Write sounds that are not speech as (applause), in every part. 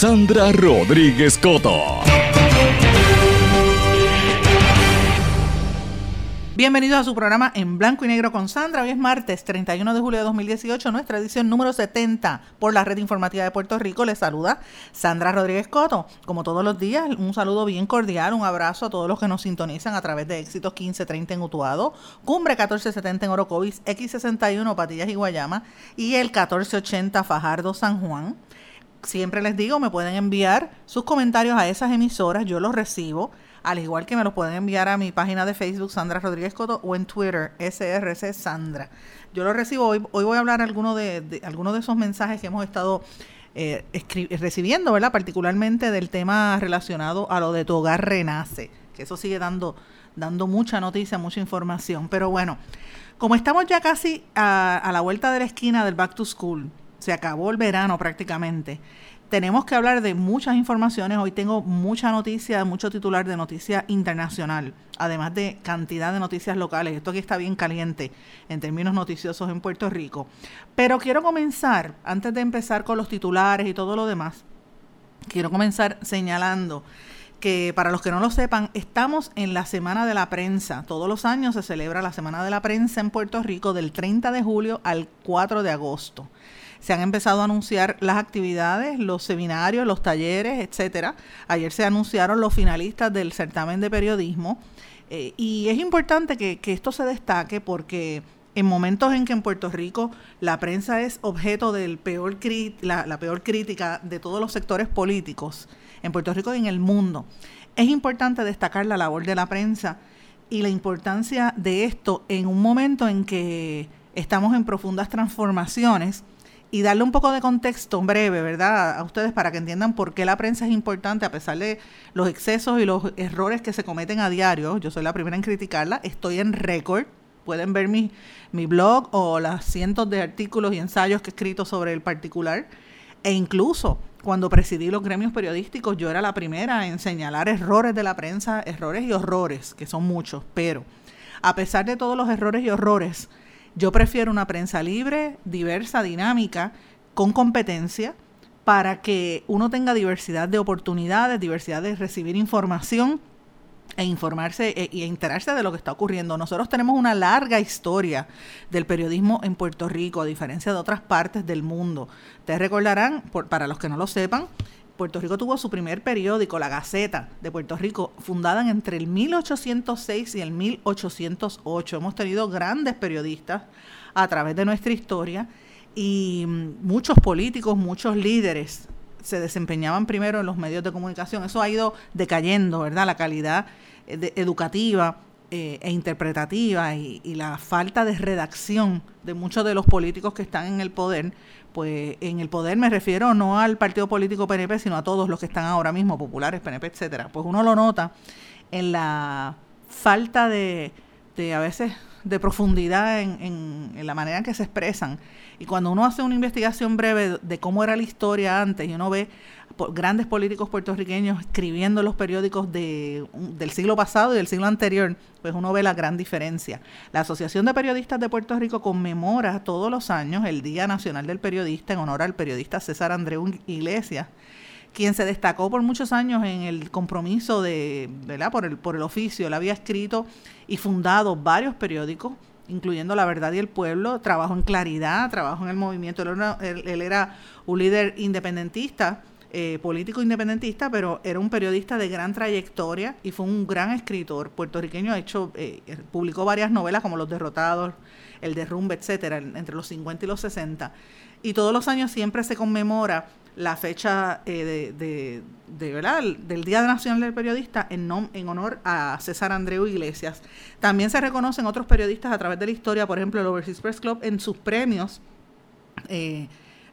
Sandra Rodríguez Coto. Bienvenidos a su programa en blanco y negro con Sandra. Hoy es martes 31 de julio de 2018, nuestra edición número 70 por la red informativa de Puerto Rico. Les saluda Sandra Rodríguez Coto. Como todos los días, un saludo bien cordial, un abrazo a todos los que nos sintonizan a través de Éxitos 1530 en Utuado, Cumbre 1470 en Orocovis, X61 Patillas y Guayama y el 1480 Fajardo San Juan. Siempre les digo, me pueden enviar sus comentarios a esas emisoras, yo los recibo al igual que me los pueden enviar a mi página de Facebook Sandra Rodríguez Coto o en Twitter SRC Sandra. Yo lo recibo hoy, hoy voy a hablar alguno de, de algunos de esos mensajes que hemos estado eh, recibiendo, ¿verdad? Particularmente del tema relacionado a lo de tu hogar renace, que eso sigue dando, dando mucha noticia, mucha información. Pero bueno, como estamos ya casi a, a la vuelta de la esquina del Back to School, se acabó el verano prácticamente tenemos que hablar de muchas informaciones. Hoy tengo mucha noticia, mucho titular de noticia internacional, además de cantidad de noticias locales. Esto aquí está bien caliente en términos noticiosos en Puerto Rico. Pero quiero comenzar, antes de empezar con los titulares y todo lo demás, quiero comenzar señalando que para los que no lo sepan, estamos en la Semana de la Prensa. Todos los años se celebra la Semana de la Prensa en Puerto Rico del 30 de julio al 4 de agosto se han empezado a anunciar las actividades, los seminarios, los talleres, etcétera. Ayer se anunciaron los finalistas del certamen de periodismo eh, y es importante que, esto se destaque porque en momentos en que en Puerto Rico la prensa es objeto la, la peor crítica de todos los sectores políticos, en Puerto Rico y en el mundo, es importante destacar la labor de la prensa y la importancia de esto en un momento en que estamos en profundas transformaciones y darle un poco de contexto breve, ¿verdad? A ustedes para que entiendan por qué la prensa es importante a pesar de los excesos y los errores que se cometen a diario. Yo soy la primera en criticarla. Estoy en récord. Pueden ver mi, mi blog o las cientos de artículos y ensayos que he escrito sobre el particular. E incluso cuando presidí los gremios periodísticos, yo era la primera en señalar errores de la prensa, errores y horrores, que son muchos. Pero a pesar de todos los errores y horrores, yo prefiero una prensa libre, diversa, dinámica, con competencia, para que uno tenga diversidad de oportunidades, diversidad de recibir información e informarse e, enterarse de lo que está ocurriendo. Nosotros tenemos una larga historia del periodismo en Puerto Rico, a diferencia de otras partes del mundo. Ustedes recordarán, para los que no lo sepan, Puerto Rico tuvo su primer periódico, La Gaceta de Puerto Rico, fundada entre el 1806 y el 1808. Hemos tenido grandes periodistas a través de nuestra historia y mm, muchos políticos, muchos líderes se desempeñaban primero en los medios de comunicación. Eso ha ido decayendo, ¿verdad? La calidad eh, educativa eh, e interpretativa y, la falta de redacción de muchos de los políticos que están en el poder pues en el poder me refiero no al partido político PNP, sino a todos los que están ahora mismo, populares, PNP, etcétera. Pues uno lo nota en la falta de, de a veces de profundidad en, en, la manera en que se expresan. Y cuando uno hace una investigación breve de cómo era la historia antes y uno ve grandes políticos puertorriqueños escribiendo los periódicos de, del siglo pasado y del siglo anterior, pues uno ve la gran diferencia. La Asociación de Periodistas de Puerto Rico conmemora todos los años el Día Nacional del Periodista en honor al periodista César Andreu Iglesias, quien se destacó por muchos años en el compromiso de, ¿verdad? Por el, por el oficio. Él había escrito y fundado varios periódicos, incluyendo La Verdad y el Pueblo, trabajó en Claridad, trabajó en el movimiento, él era un líder independentista eh, político independentista, pero era un periodista de gran trayectoria y fue un gran escritor puertorriqueño. Hecho, eh, publicó varias novelas como Los Derrotados, El Derrumbe, etcétera, entre los 50 y los 60. Y todos los años siempre se conmemora la fecha eh, de, de, ¿verdad? del Día Nacional del Periodista en, en honor a César Andreu Iglesias. También se reconocen otros periodistas a través de la historia, por ejemplo, el Overseas Press Club en sus premios. Eh,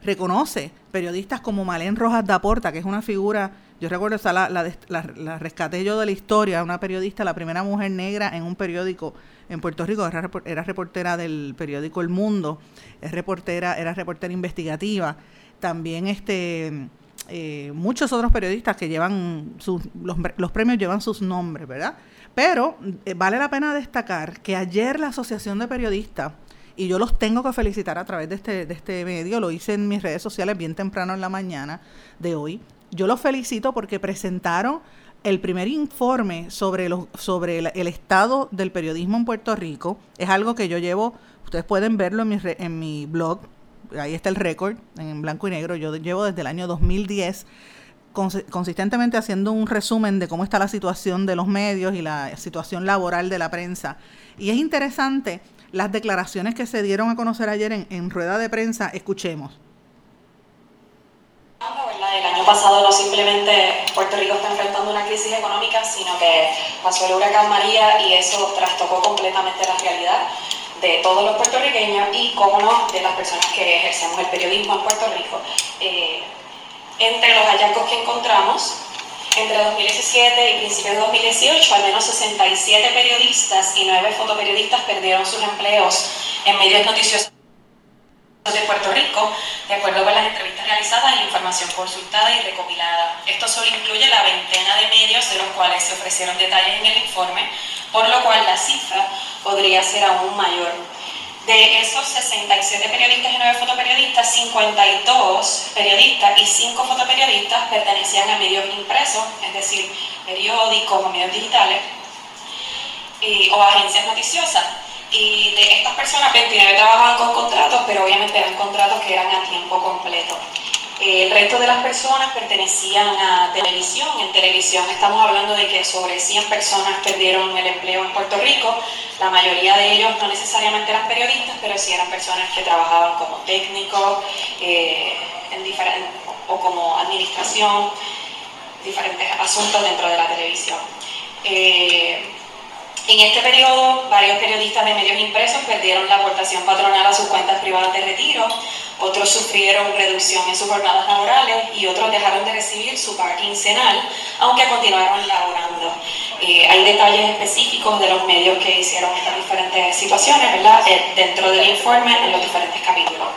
reconoce periodistas como Malén Rojas Daporta, que es una figura, yo recuerdo, esa la, la, rescaté yo de la historia, una periodista, la primera mujer negra en un periódico en Puerto Rico, era, era reportera del periódico El Mundo, es reportera, era reportera investigativa, también este... Eh, muchos otros periodistas que llevan sus, los, los premios llevan sus nombres, ¿verdad? Pero eh, vale la pena destacar que ayer la Asociación de Periodistas y yo los tengo que felicitar a través de este, de este medio, lo hice en mis redes sociales bien temprano en la mañana de hoy. Yo los felicito porque presentaron el primer informe sobre, los, sobre el, estado del periodismo en Puerto Rico. Es algo que yo llevo, ustedes pueden verlo en mi, en mi blog, ahí está el récord, en blanco y negro, yo llevo desde el año 2010 consistentemente haciendo un resumen de cómo está la situación de los medios y la situación laboral de la prensa. Y es interesante las declaraciones que se dieron a conocer ayer en, rueda de prensa. Escuchemos. El año pasado no simplemente Puerto Rico está enfrentando una crisis económica, sino que pasó el huracán María y eso trastocó completamente la realidad de todos los puertorriqueños y, como no, de las personas que ejercemos el periodismo en Puerto Rico. Eh, entre los hallazgos que encontramos, entre 2017 y principios de 2018, al menos 67 periodistas y 9 fotoperiodistas perdieron sus empleos en medios noticiosos de Puerto Rico, de acuerdo con las entrevistas realizadas la información consultada y recopilada. Esto solo incluye la veintena de medios de los cuales se ofrecieron detalles en el informe, por lo cual la cifra podría ser aún mayor. De esos 67 periodistas y 9 fotoperiodistas, 52 periodistas y 5 fotoperiodistas pertenecían a medios impresos, es decir, periódicos o medios digitales, o agencias noticiosas. Y de estas personas, 29 trabajaban con contratos, pero obviamente eran contratos que eran a tiempo completo. El resto de las personas pertenecían a televisión. En televisión estamos hablando de que sobre 100 personas perdieron el empleo en Puerto Rico. La mayoría de ellos no necesariamente eran periodistas, pero sí eran personas que trabajaban como técnicos eh, o como administración, diferentes asuntos dentro de la televisión. Eh, en este periodo, varios periodistas de medios impresos perdieron la aportación patronal a sus cuentas privadas de retiro, otros sufrieron reducción en sus jornadas laborales y otros dejaron de recibir su paga quincenal, aunque continuaron laborando. Eh, hay detalles específicos de los medios que hicieron estas diferentes situaciones, ¿verdad? Eh, dentro del informe en los diferentes capítulos.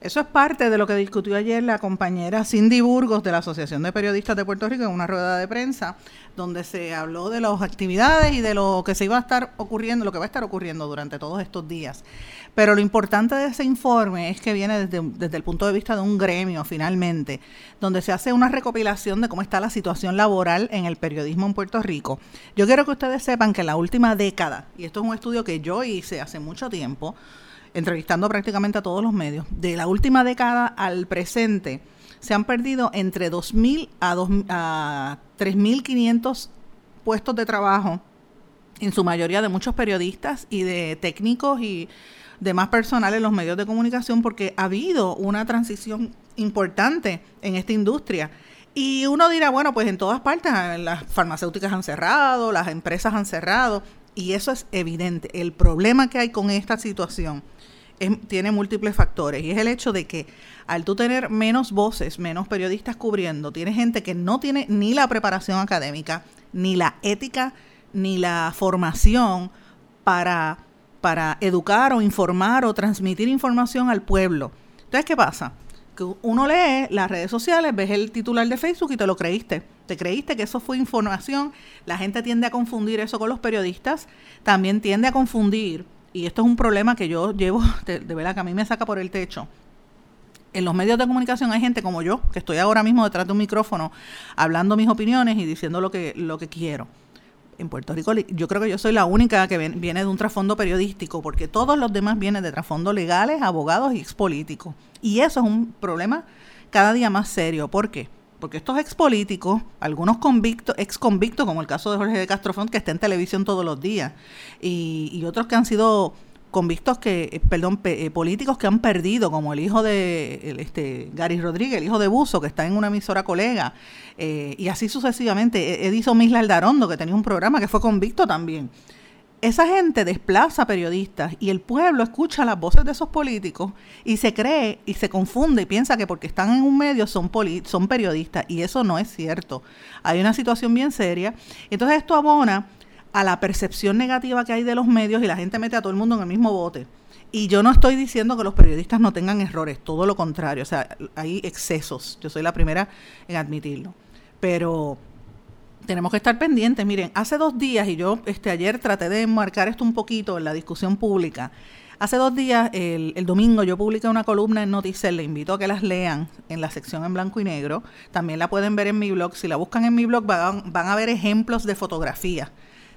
Eso es parte de lo que discutió ayer la compañera Cindy Burgos de la Asociación de Periodistas de Puerto Rico en una rueda de prensa, donde se habló de las actividades y de lo que se iba a estar ocurriendo, lo que va a estar ocurriendo durante todos estos días. Pero lo importante de ese informe es que viene desde, desde el punto de vista de un gremio, finalmente, donde se hace una recopilación de cómo está la situación laboral en el periodismo en Puerto Rico. Yo quiero que ustedes sepan que en la última década, y esto es un estudio que yo hice hace mucho tiempo, entrevistando prácticamente a todos los medios, de la última década al presente, se han perdido entre 2.000 a, a 3.500 puestos de trabajo, en su mayoría de muchos periodistas y de técnicos y demás personal en los medios de comunicación, porque ha habido una transición importante en esta industria. Y uno dirá, bueno, pues en todas partes las farmacéuticas han cerrado, las empresas han cerrado, y eso es evidente. El problema que hay con esta situación tiene múltiples factores y es el hecho de que al tú tener menos voces, menos periodistas cubriendo, tienes gente que no tiene ni la preparación académica, ni la ética, ni la formación para, para educar o informar o transmitir información al pueblo. Entonces, ¿qué pasa? Que uno lee las redes sociales, ves el titular de Facebook y te lo creíste. Te creíste que eso fue información. La gente tiende a confundir eso con los periodistas. También tiende a confundir y esto es un problema que yo llevo, (laughs) de, verdad que a mí me saca por el techo, en los medios de comunicación hay gente como yo, que estoy ahora mismo detrás de un micrófono hablando mis opiniones y diciendo lo que, lo que quiero. En Puerto Rico yo creo que yo soy la única que viene de un trasfondo periodístico, porque todos los demás vienen de trasfondos legales, abogados y expolíticos. Y eso es un problema cada día más serio. ¿Por qué? Porque estos expolíticos, algunos convictos, ex convictos, como el caso de Jorge de Castrofont, que está en televisión todos los días, y, y otros que han sido convictos que, eh, perdón, eh, políticos que han perdido, como el hijo de este Gary Rodríguez, el hijo de Buzo, que está en una emisora colega, eh, y así sucesivamente. E, Edison Misla Aldarondo, que tenía un programa que fue convicto también. Esa gente desplaza periodistas y el pueblo escucha las voces de esos políticos y se cree y se confunde y piensa que porque están en un medio son, son periodistas y eso no es cierto. Hay una situación bien seria. Entonces esto abona a la percepción negativa que hay de los medios y la gente mete a todo el mundo en el mismo bote. Y yo no estoy diciendo que los periodistas no tengan errores, todo lo contrario, o sea, hay excesos, yo soy la primera en admitirlo. Pero tenemos que estar pendientes. Miren, hace dos días, y yo este, ayer traté de marcar esto un poquito en la discusión pública, hace dos días, el, domingo, yo publiqué una columna en Noticel, le invito a que las lean en la sección en blanco y negro, también la pueden ver en mi blog, si la buscan en mi blog van, van a ver ejemplos de fotografías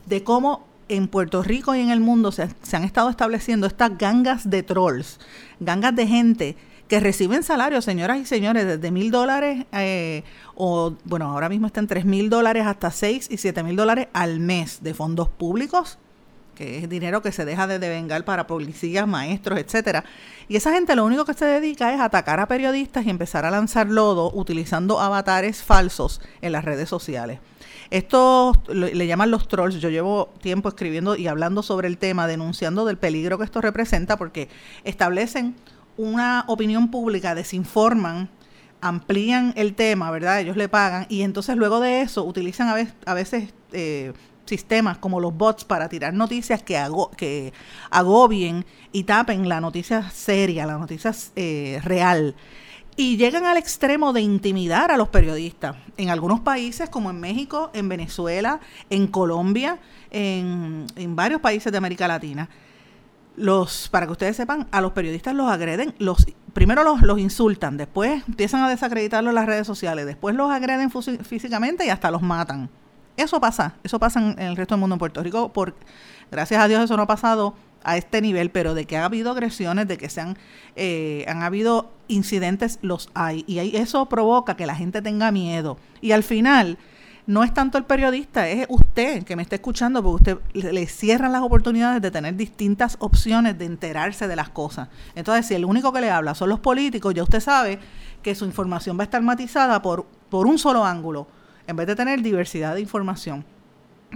de cómo en Puerto Rico y en el mundo se, han estado estableciendo estas gangas de trolls, gangas de gente que reciben salarios, señoras y señores, desde mil dólares eh, o, bueno, ahora mismo están tres mil dólares hasta seis y siete mil dólares al mes de fondos públicos, que es dinero que se deja de devengar para policías, maestros, etcétera. Y esa gente lo único que se dedica es atacar a periodistas y empezar a lanzar lodo utilizando avatares falsos en las redes sociales. Esto le llaman los trolls. Yo llevo tiempo escribiendo y hablando sobre el tema, denunciando del peligro que esto representa, porque establecen una opinión pública, desinforman, amplían el tema, ¿verdad? Ellos le pagan y entonces luego de eso utilizan a veces, eh, sistemas como los bots para tirar noticias que, hago, que agobien y tapen la noticia seria, la noticia eh, real y llegan al extremo de intimidar a los periodistas. En algunos países, como en México, en Venezuela, en Colombia, en, varios países de América Latina, los, para que ustedes sepan, a los periodistas los agreden, los, primero los, los insultan, después empiezan a desacreditarlos en las redes sociales, después los agreden físicamente y hasta los matan. Eso pasa, eso pasa en, el resto del mundo en Puerto Rico, por, gracias a Dios eso no ha pasado a este nivel, pero de que ha habido agresiones, de que se han, eh, han habido incidentes, los hay. Y eso provoca que la gente tenga miedo. Y al final, no es tanto el periodista, es usted que me está escuchando, porque usted le cierran las oportunidades de tener distintas opciones de enterarse de las cosas. Entonces, si el único que le habla son los políticos, ya usted sabe que su información va a estar matizada por, por un solo ángulo, en vez de tener diversidad de información.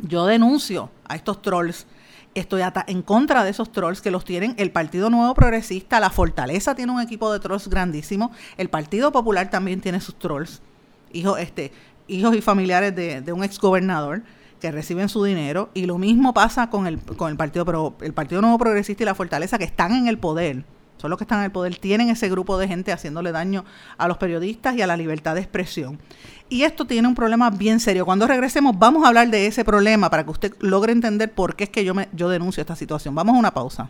Yo denuncio a estos trolls estoy en contra de esos trolls que los tienen el Partido Nuevo Progresista, la Fortaleza tiene un equipo de trolls grandísimo, el Partido Popular también tiene sus trolls, hijos, este, hijos y familiares de, un exgobernador que reciben su dinero, y lo mismo pasa con el, con el Partido, pero el Partido Nuevo Progresista y la Fortaleza que están en el poder, son los que están en el poder, tienen ese grupo de gente haciéndole daño a los periodistas y a la libertad de expresión. Y esto tiene un problema bien serio. Cuando regresemos vamos a hablar de ese problema para que usted logre entender por qué es que yo, me, yo denuncio esta situación. Vamos a una pausa.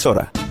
emisora.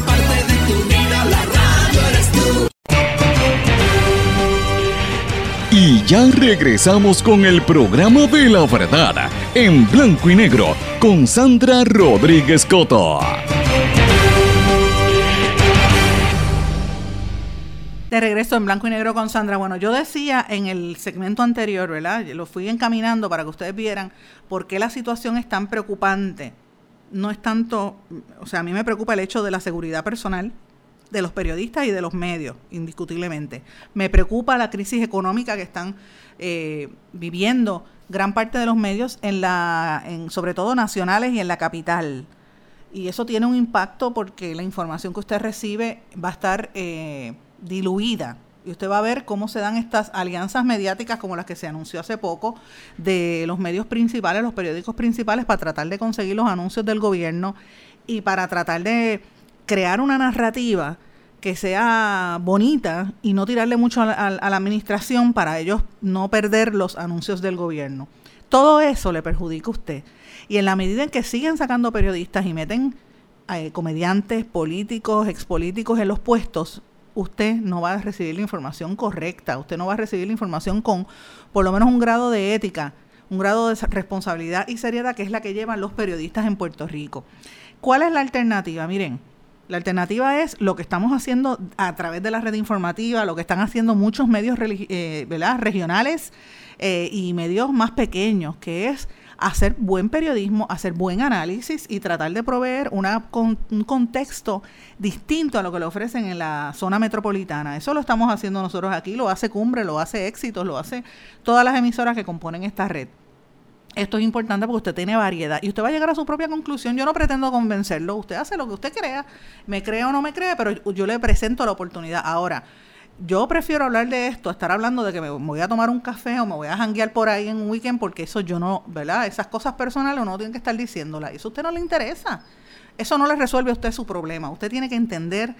Y ya regresamos con el programa de la verdad en blanco y negro con Sandra Rodríguez Coto. De regreso en blanco y negro con Sandra. Bueno, yo decía en el segmento anterior, ¿verdad? Lo fui encaminando para que ustedes vieran por qué la situación es tan preocupante. No es tanto, o sea, a mí me preocupa el hecho de la seguridad personal de los periodistas y de los medios, indiscutiblemente. Me preocupa la crisis económica que están eh, viviendo gran parte de los medios, en la, en, sobre todo nacionales y en la capital. Y eso tiene un impacto porque la información que usted recibe va a estar eh, diluida. Y usted va a ver cómo se dan estas alianzas mediáticas como las que se anunció hace poco de los medios principales, los periódicos principales, para tratar de conseguir los anuncios del gobierno y para tratar de crear una narrativa que sea bonita y no tirarle mucho a la, a la, administración para ellos no perder los anuncios del gobierno. Todo eso le perjudica a usted. Y en la medida en que siguen sacando periodistas y meten eh, comediantes, políticos, expolíticos en los puestos, usted no va a recibir la información correcta, usted no va a recibir la información con por lo menos un grado de ética, un grado de responsabilidad y seriedad que es la que llevan los periodistas en Puerto Rico. ¿Cuál es la alternativa? Miren, la alternativa es lo que estamos haciendo a través de la red informativa, lo que están haciendo muchos medios eh, regionales eh, y medios más pequeños, que es hacer buen periodismo, hacer buen análisis y tratar de proveer una, con, un contexto distinto a lo que le ofrecen en la zona metropolitana. Eso lo estamos haciendo nosotros aquí, lo hace Cumbre, lo hace Éxitos, lo hace todas las emisoras que componen esta red. Esto es importante porque usted tiene variedad y usted va a llegar a su propia conclusión. Yo no pretendo convencerlo, usted hace lo que usted crea, me cree o no me cree, pero yo le presento la oportunidad. Ahora, yo prefiero hablar de esto, estar hablando de que me voy a tomar un café o me voy a janguear por ahí en un weekend, porque eso yo no, ¿verdad? Esas cosas personales uno tiene que estar diciéndolas. Eso a usted no le interesa. Eso no le resuelve a usted su problema. Usted tiene que entender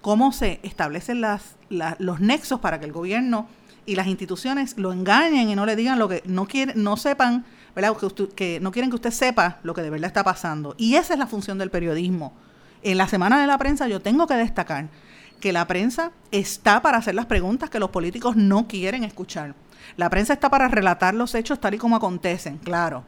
cómo se establecen las, la, los nexos para que el gobierno y las instituciones lo engañen y no le digan lo que no quieren, no sepan, ¿verdad? Que, usted, no quieren que usted sepa lo que de verdad está pasando. Y esa es la función del periodismo. En la semana de la prensa yo tengo que destacar que la prensa está para hacer las preguntas que los políticos no quieren escuchar. La prensa está para relatar los hechos tal y como acontecen, claro.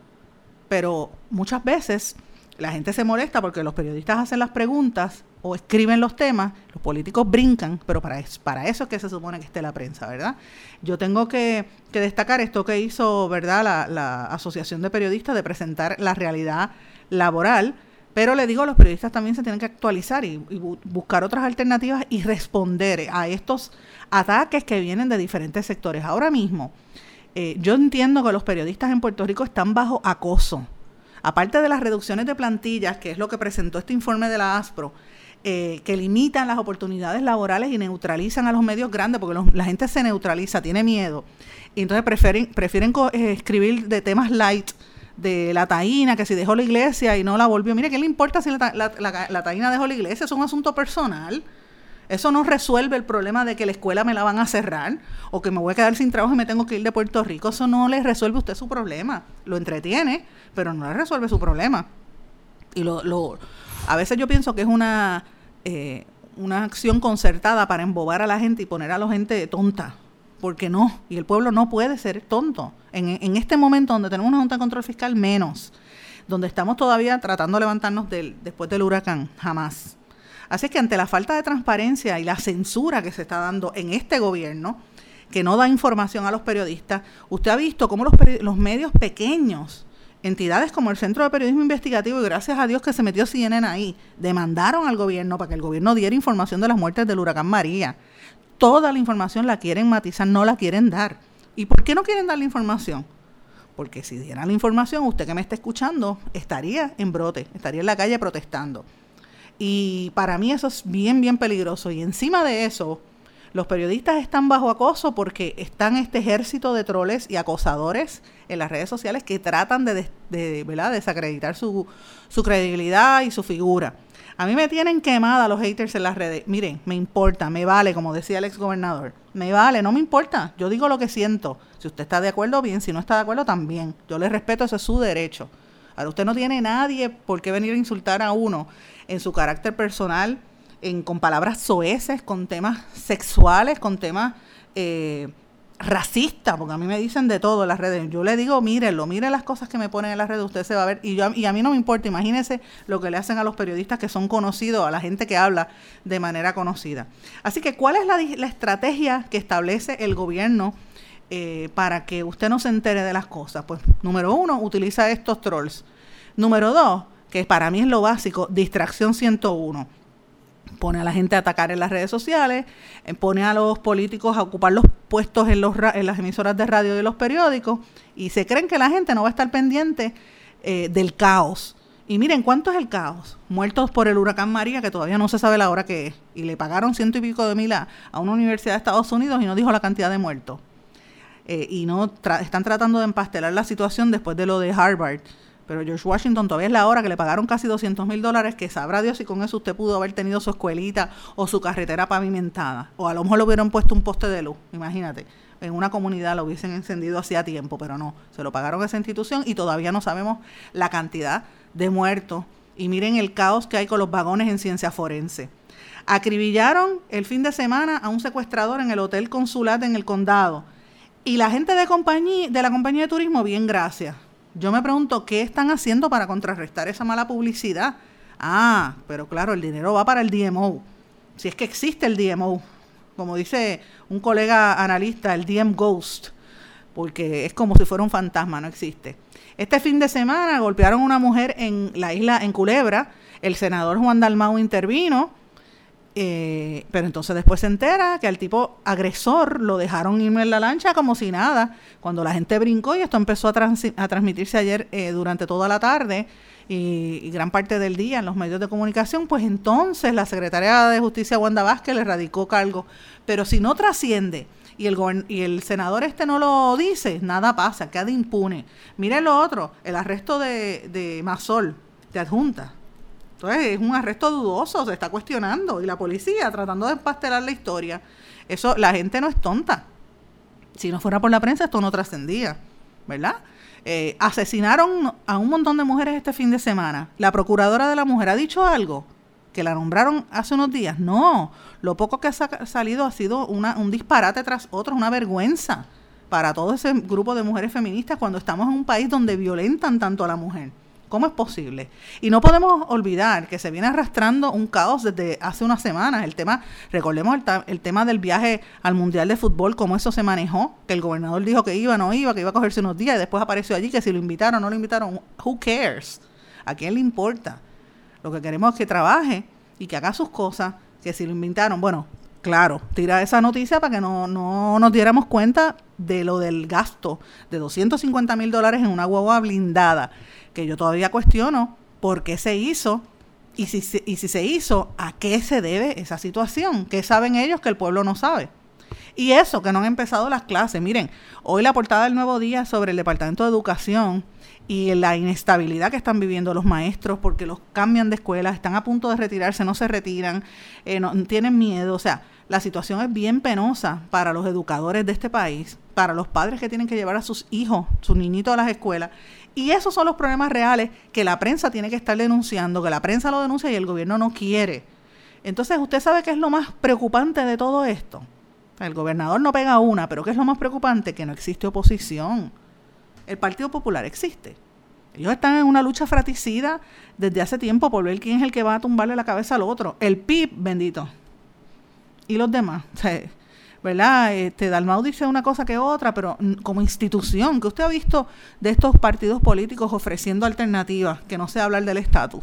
Pero muchas veces la gente se molesta porque los periodistas hacen las preguntas o escriben los temas, los políticos brincan, pero para eso, es que se supone que esté la prensa, ¿verdad? Yo tengo que, destacar esto que hizo, ¿verdad?, la, Asociación de Periodistas de presentar la realidad laboral pero le digo, los periodistas también se tienen que actualizar y, y bu buscar otras alternativas y responder a estos ataques que vienen de diferentes sectores. Ahora mismo, eh, yo entiendo que los periodistas en Puerto Rico están bajo acoso. Aparte de las reducciones de plantillas, que es lo que presentó este informe de la ASPRO, eh, que limitan las oportunidades laborales y neutralizan a los medios grandes, porque la gente se neutraliza, tiene miedo. Y entonces prefieren, prefieren eh, escribir de temas light, de la taína, que si dejó la iglesia y no la volvió. Mire, ¿qué le importa si la, la, la, la taína dejó la iglesia? Es un asunto personal. Eso no resuelve el problema de que la escuela me la van a cerrar o que me voy a quedar sin trabajo y me tengo que ir de Puerto Rico. Eso no le resuelve a usted su problema. Lo entretiene, pero no le resuelve su problema. Y lo, lo a veces yo pienso que es una, eh, una acción concertada para embobar a la gente y poner a la gente tonta. Porque no, y el pueblo no puede ser tonto. En, este momento donde tenemos una Junta de Control Fiscal, menos. Donde estamos todavía tratando de levantarnos del, después del huracán, jamás. Así que ante la falta de transparencia y la censura que se está dando en este gobierno, que no da información a los periodistas, usted ha visto cómo los, los medios pequeños, entidades como el Centro de Periodismo Investigativo, y gracias a Dios que se metió CNN ahí, demandaron al gobierno para que el gobierno diera información de las muertes del huracán María. Toda la información la quieren matizar, no la quieren dar. ¿Y por qué no quieren dar la información? Porque si dieran la información, usted que me está escuchando estaría en brote, estaría en la calle protestando. Y para mí eso es bien, bien peligroso. Y encima de eso, los periodistas están bajo acoso porque están este ejército de troles y acosadores en las redes sociales que tratan de, desacreditar su, su credibilidad y su figura. A mí me tienen quemada los haters en las redes. Miren, me importa, me vale, como decía el ex gobernador. Me vale, no me importa. Yo digo lo que siento. Si usted está de acuerdo, bien. Si no está de acuerdo, también. Yo le respeto, ese es su derecho. Ahora, usted no tiene nadie por qué venir a insultar a uno en su carácter personal, con palabras soeces, con temas sexuales, con temas eh, racistas, porque a mí me dicen de todo en las redes. Yo le digo, mírenlo, miren las cosas que me ponen en las redes, usted se va a ver. Y, yo, y a mí no me importa, imagínense lo que le hacen a los periodistas que son conocidos, a la gente que habla de manera conocida. Así que, ¿cuál es la, la estrategia que establece el gobierno? Eh, para que usted no se entere de las cosas. Pues número uno, utiliza estos trolls. Número dos, que para mí es lo básico, distracción 101. Pone a la gente a atacar en las redes sociales, eh, pone a los políticos a ocupar los puestos en, los, en las emisoras de radio y los periódicos y se creen que la gente no va a estar pendiente eh, del caos. Y miren, ¿cuánto es el caos? Muertos por el huracán María, que todavía no se sabe la hora que es. Y le pagaron ciento y pico de mil a, una universidad de Estados Unidos y no dijo la cantidad de muertos. Eh, y no están tratando de empastelar la situación después de lo de Harvard. Pero George Washington todavía es la hora que le pagaron casi 200 mil dólares, que sabrá Dios si con eso usted pudo haber tenido su escuelita o su carretera pavimentada. O a lo mejor le hubieran puesto un poste de luz, imagínate. En una comunidad lo hubiesen encendido hacía tiempo, pero no. Se lo pagaron a esa institución y todavía no sabemos la cantidad de muertos. Y miren el caos que hay con los vagones en ciencia forense. Acribillaron el fin de semana a un secuestrador en el Hotel Consulat en el condado y la gente de, compañía, de la compañía de turismo, bien, gracias. Yo me pregunto, ¿qué están haciendo para contrarrestar esa mala publicidad? Ah, pero claro, el dinero va para el DMO. Si es que existe el DMO, como dice un colega analista, el DM Ghost, porque es como si fuera un fantasma, no existe. Este fin de semana golpearon a una mujer en la isla, en Culebra. El senador Juan Dalmau intervino eh, pero entonces después se entera que al tipo agresor lo dejaron irme en la lancha como si nada. Cuando la gente brincó y esto empezó a, transmitirse ayer eh, durante toda la tarde y, gran parte del día en los medios de comunicación, pues entonces la secretaria de Justicia Wanda Vázquez le radicó cargo. Pero si no trasciende y el, y el senador este no lo dice, nada pasa, queda impune. Mire lo otro, el arresto de, de Masol, de adjunta entonces es un arresto dudoso, se está cuestionando y la policía tratando de empastelar la historia. Eso, la gente no es tonta. Si no fuera por la prensa, esto no trascendía, ¿verdad? Eh, asesinaron a un montón de mujeres este fin de semana. La procuradora de la mujer ha dicho algo que la nombraron hace unos días. No, lo poco que ha salido ha sido una, un disparate tras otro, una vergüenza para todo ese grupo de mujeres feministas cuando estamos en un país donde violentan tanto a la mujer. ¿Cómo es posible? Y no podemos olvidar que se viene arrastrando un caos desde hace unas semanas. El tema, recordemos el, tema del viaje al Mundial de Fútbol, cómo eso se manejó, que el gobernador dijo que iba, no iba, que iba a cogerse unos días y después apareció allí que si lo invitaron o no lo invitaron, who cares? ¿A quién le importa? Lo que queremos es que trabaje y que haga sus cosas, que si lo invitaron, bueno, claro, tira esa noticia para que no, no nos diéramos cuenta de lo del gasto de 250 mil dólares en una guagua blindada que yo todavía cuestiono por qué se hizo y si, y si se hizo, ¿a qué se debe esa situación? ¿Qué saben ellos que el pueblo no sabe? Y eso, que no han empezado las clases. Miren, hoy la portada del Nuevo Día sobre el Departamento de Educación y la inestabilidad que están viviendo los maestros porque los cambian de escuela, están a punto de retirarse, no se retiran, eh, no, tienen miedo. O sea, la situación es bien penosa para los educadores de este país, para los padres que tienen que llevar a sus hijos, sus niñitos a las escuelas. Y esos son los problemas reales que la prensa tiene que estar denunciando, que la prensa lo denuncia y el gobierno no quiere. Entonces, ¿usted sabe qué es lo más preocupante de todo esto? El gobernador no pega una, pero ¿qué es lo más preocupante? Que no existe oposición. El Partido Popular existe. Ellos están en una lucha fratricida desde hace tiempo por ver quién es el que va a tumbarle la cabeza al otro. El PIB, bendito. Y los demás. (laughs) ¿Verdad? Este, Dalmau dice una cosa que otra, pero como institución, que usted ha visto de estos partidos políticos ofreciendo alternativas, que no sea hablar del estatus.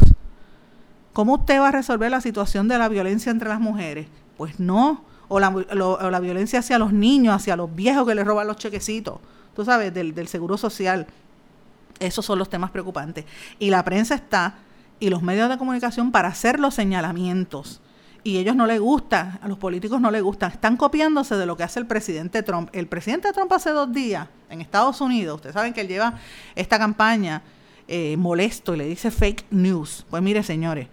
¿Cómo usted va a resolver la situación de la violencia entre las mujeres? Pues no o la, violencia hacia los niños, hacia los viejos que les roban los chequecitos, tú sabes, del, del seguro social. Esos son los temas preocupantes. Y la prensa está, y los medios de comunicación, para hacer los señalamientos. Y ellos no les gusta, a los políticos no les gusta. Están copiándose de lo que hace el presidente Trump. El presidente Trump hace dos días en Estados Unidos, ustedes saben que él lleva esta campaña eh, molesto y le dice fake news. Pues mire, señores,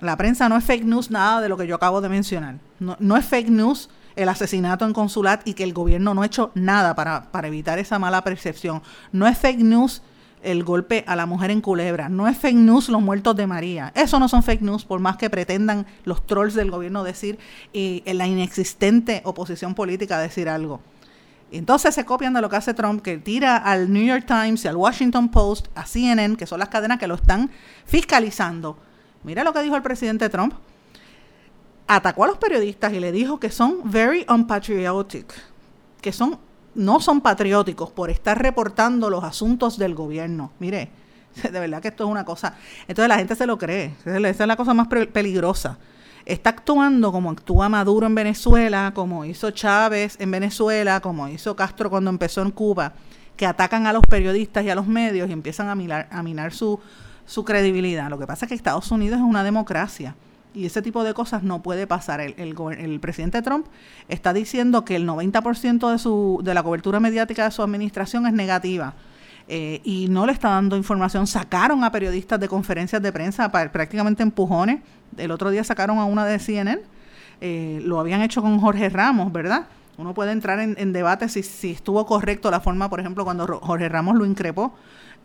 la prensa no es fake news nada de lo que yo acabo de mencionar. No, es fake news el asesinato en consulat y que el gobierno no ha hecho nada para, para evitar esa mala percepción. No es fake news el golpe a la mujer en Culebra. No es fake news los muertos de María. Eso no son fake news, por más que pretendan los trolls del gobierno decir y en la inexistente oposición política decir algo. Entonces se copian de lo que hace Trump, que tira al New York Times y al Washington Post, a CNN, que son las cadenas que lo están fiscalizando Mira lo que dijo el presidente Trump. Atacó a los periodistas y le dijo que son very unpatriotic, que son no son patrióticos por estar reportando los asuntos del gobierno. Mire, (laughs) de verdad que esto es una cosa. Entonces la gente se lo cree. Esa es la cosa más peligrosa. Está actuando como actúa Maduro en Venezuela, como hizo Chávez en Venezuela, como hizo Castro cuando empezó en Cuba, que atacan a los periodistas y a los medios y empiezan a minar, a minar su, su credibilidad. Lo que pasa es que Estados Unidos es una democracia y ese tipo de cosas no puede pasar. El, el, presidente Trump está diciendo que el 90% de, su, de la cobertura mediática de su administración es negativa. Eh, y no le está dando información. Sacaron a periodistas de conferencias de prensa para, prácticamente empujones. El otro día sacaron a una de CNN. Eh, lo habían hecho con Jorge Ramos, ¿verdad? Uno puede entrar en, debate si, si, estuvo correcto la forma, por ejemplo, cuando Jorge Ramos lo increpó.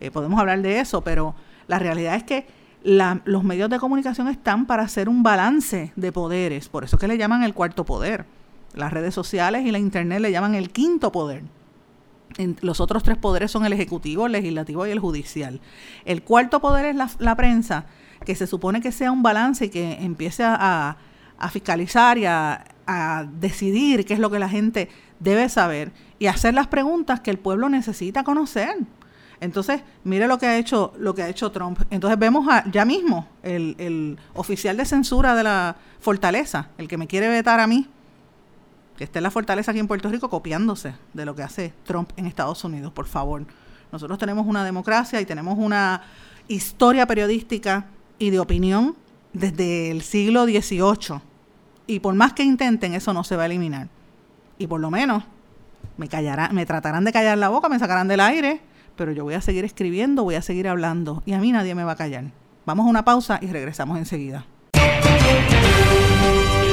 Eh, podemos hablar de eso, pero la realidad es que los medios de comunicación están para hacer un balance de poderes, por eso que le llaman el cuarto poder. Las redes sociales y la internet le llaman el quinto poder. los otros tres poderes son el ejecutivo, el legislativo y el judicial. El cuarto poder es la, prensa, que se supone que sea un balance y que empiece a, fiscalizar y a decidir qué es lo que la gente debe saber y hacer las preguntas que el pueblo necesita conocer. Entonces, mire lo que ha hecho, lo que ha hecho Trump. Entonces vemos ya mismo el, oficial de censura de la fortaleza, el que me quiere vetar a mí, que está en la fortaleza aquí en Puerto Rico copiándose de lo que hace Trump en Estados Unidos, por favor. Nosotros tenemos una democracia y tenemos una historia periodística y de opinión desde el siglo XVIII. Y por más que intenten, eso no se va a eliminar. Y por lo menos me callarán, me tratarán de callar la boca, me sacarán del aire pero yo voy a seguir escribiendo, voy a seguir hablando y a mí nadie me va a callar. Vamos a una pausa y regresamos enseguida.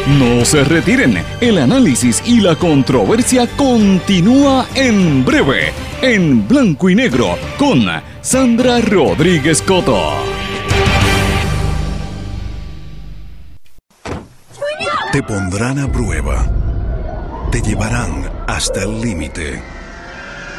No se retiren, el análisis y la controversia continúa en breve, en blanco y negro, con Sandra Rodríguez Coto. Te pondrán a prueba, te llevarán hasta el límite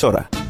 emisora.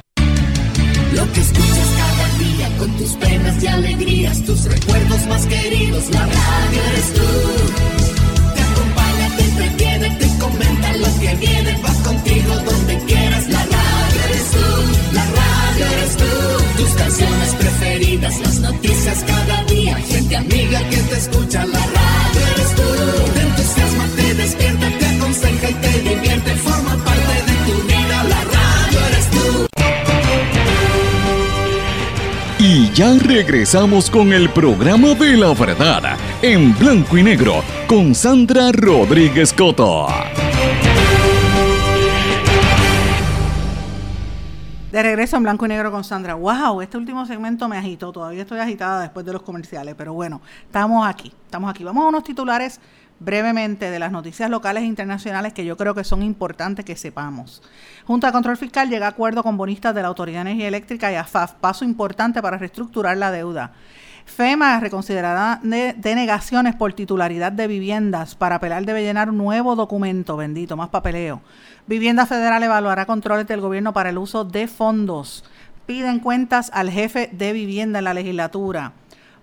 Queridos, la radio eres tú. Ya regresamos con el programa de la verdad en blanco y negro con Sandra Rodríguez Coto. De regreso en blanco y negro con Sandra. ¡Wow! Este último segmento me agitó. Todavía estoy agitada después de los comerciales. Pero bueno, estamos aquí. Estamos aquí. Vamos a unos titulares brevemente de las noticias locales e internacionales que yo creo que son importantes que sepamos. Junta de Control Fiscal llega a acuerdo con bonistas de la Autoridad de Energía Eléctrica y AFAF. Paso importante para reestructurar la deuda. FEMA reconsiderará de- denegaciones por titularidad de viviendas. Para apelar debe llenar un nuevo documento, bendito, más papeleo. Vivienda Federal evaluará controles del gobierno para el uso de fondos. Piden cuentas al jefe de vivienda en la legislatura.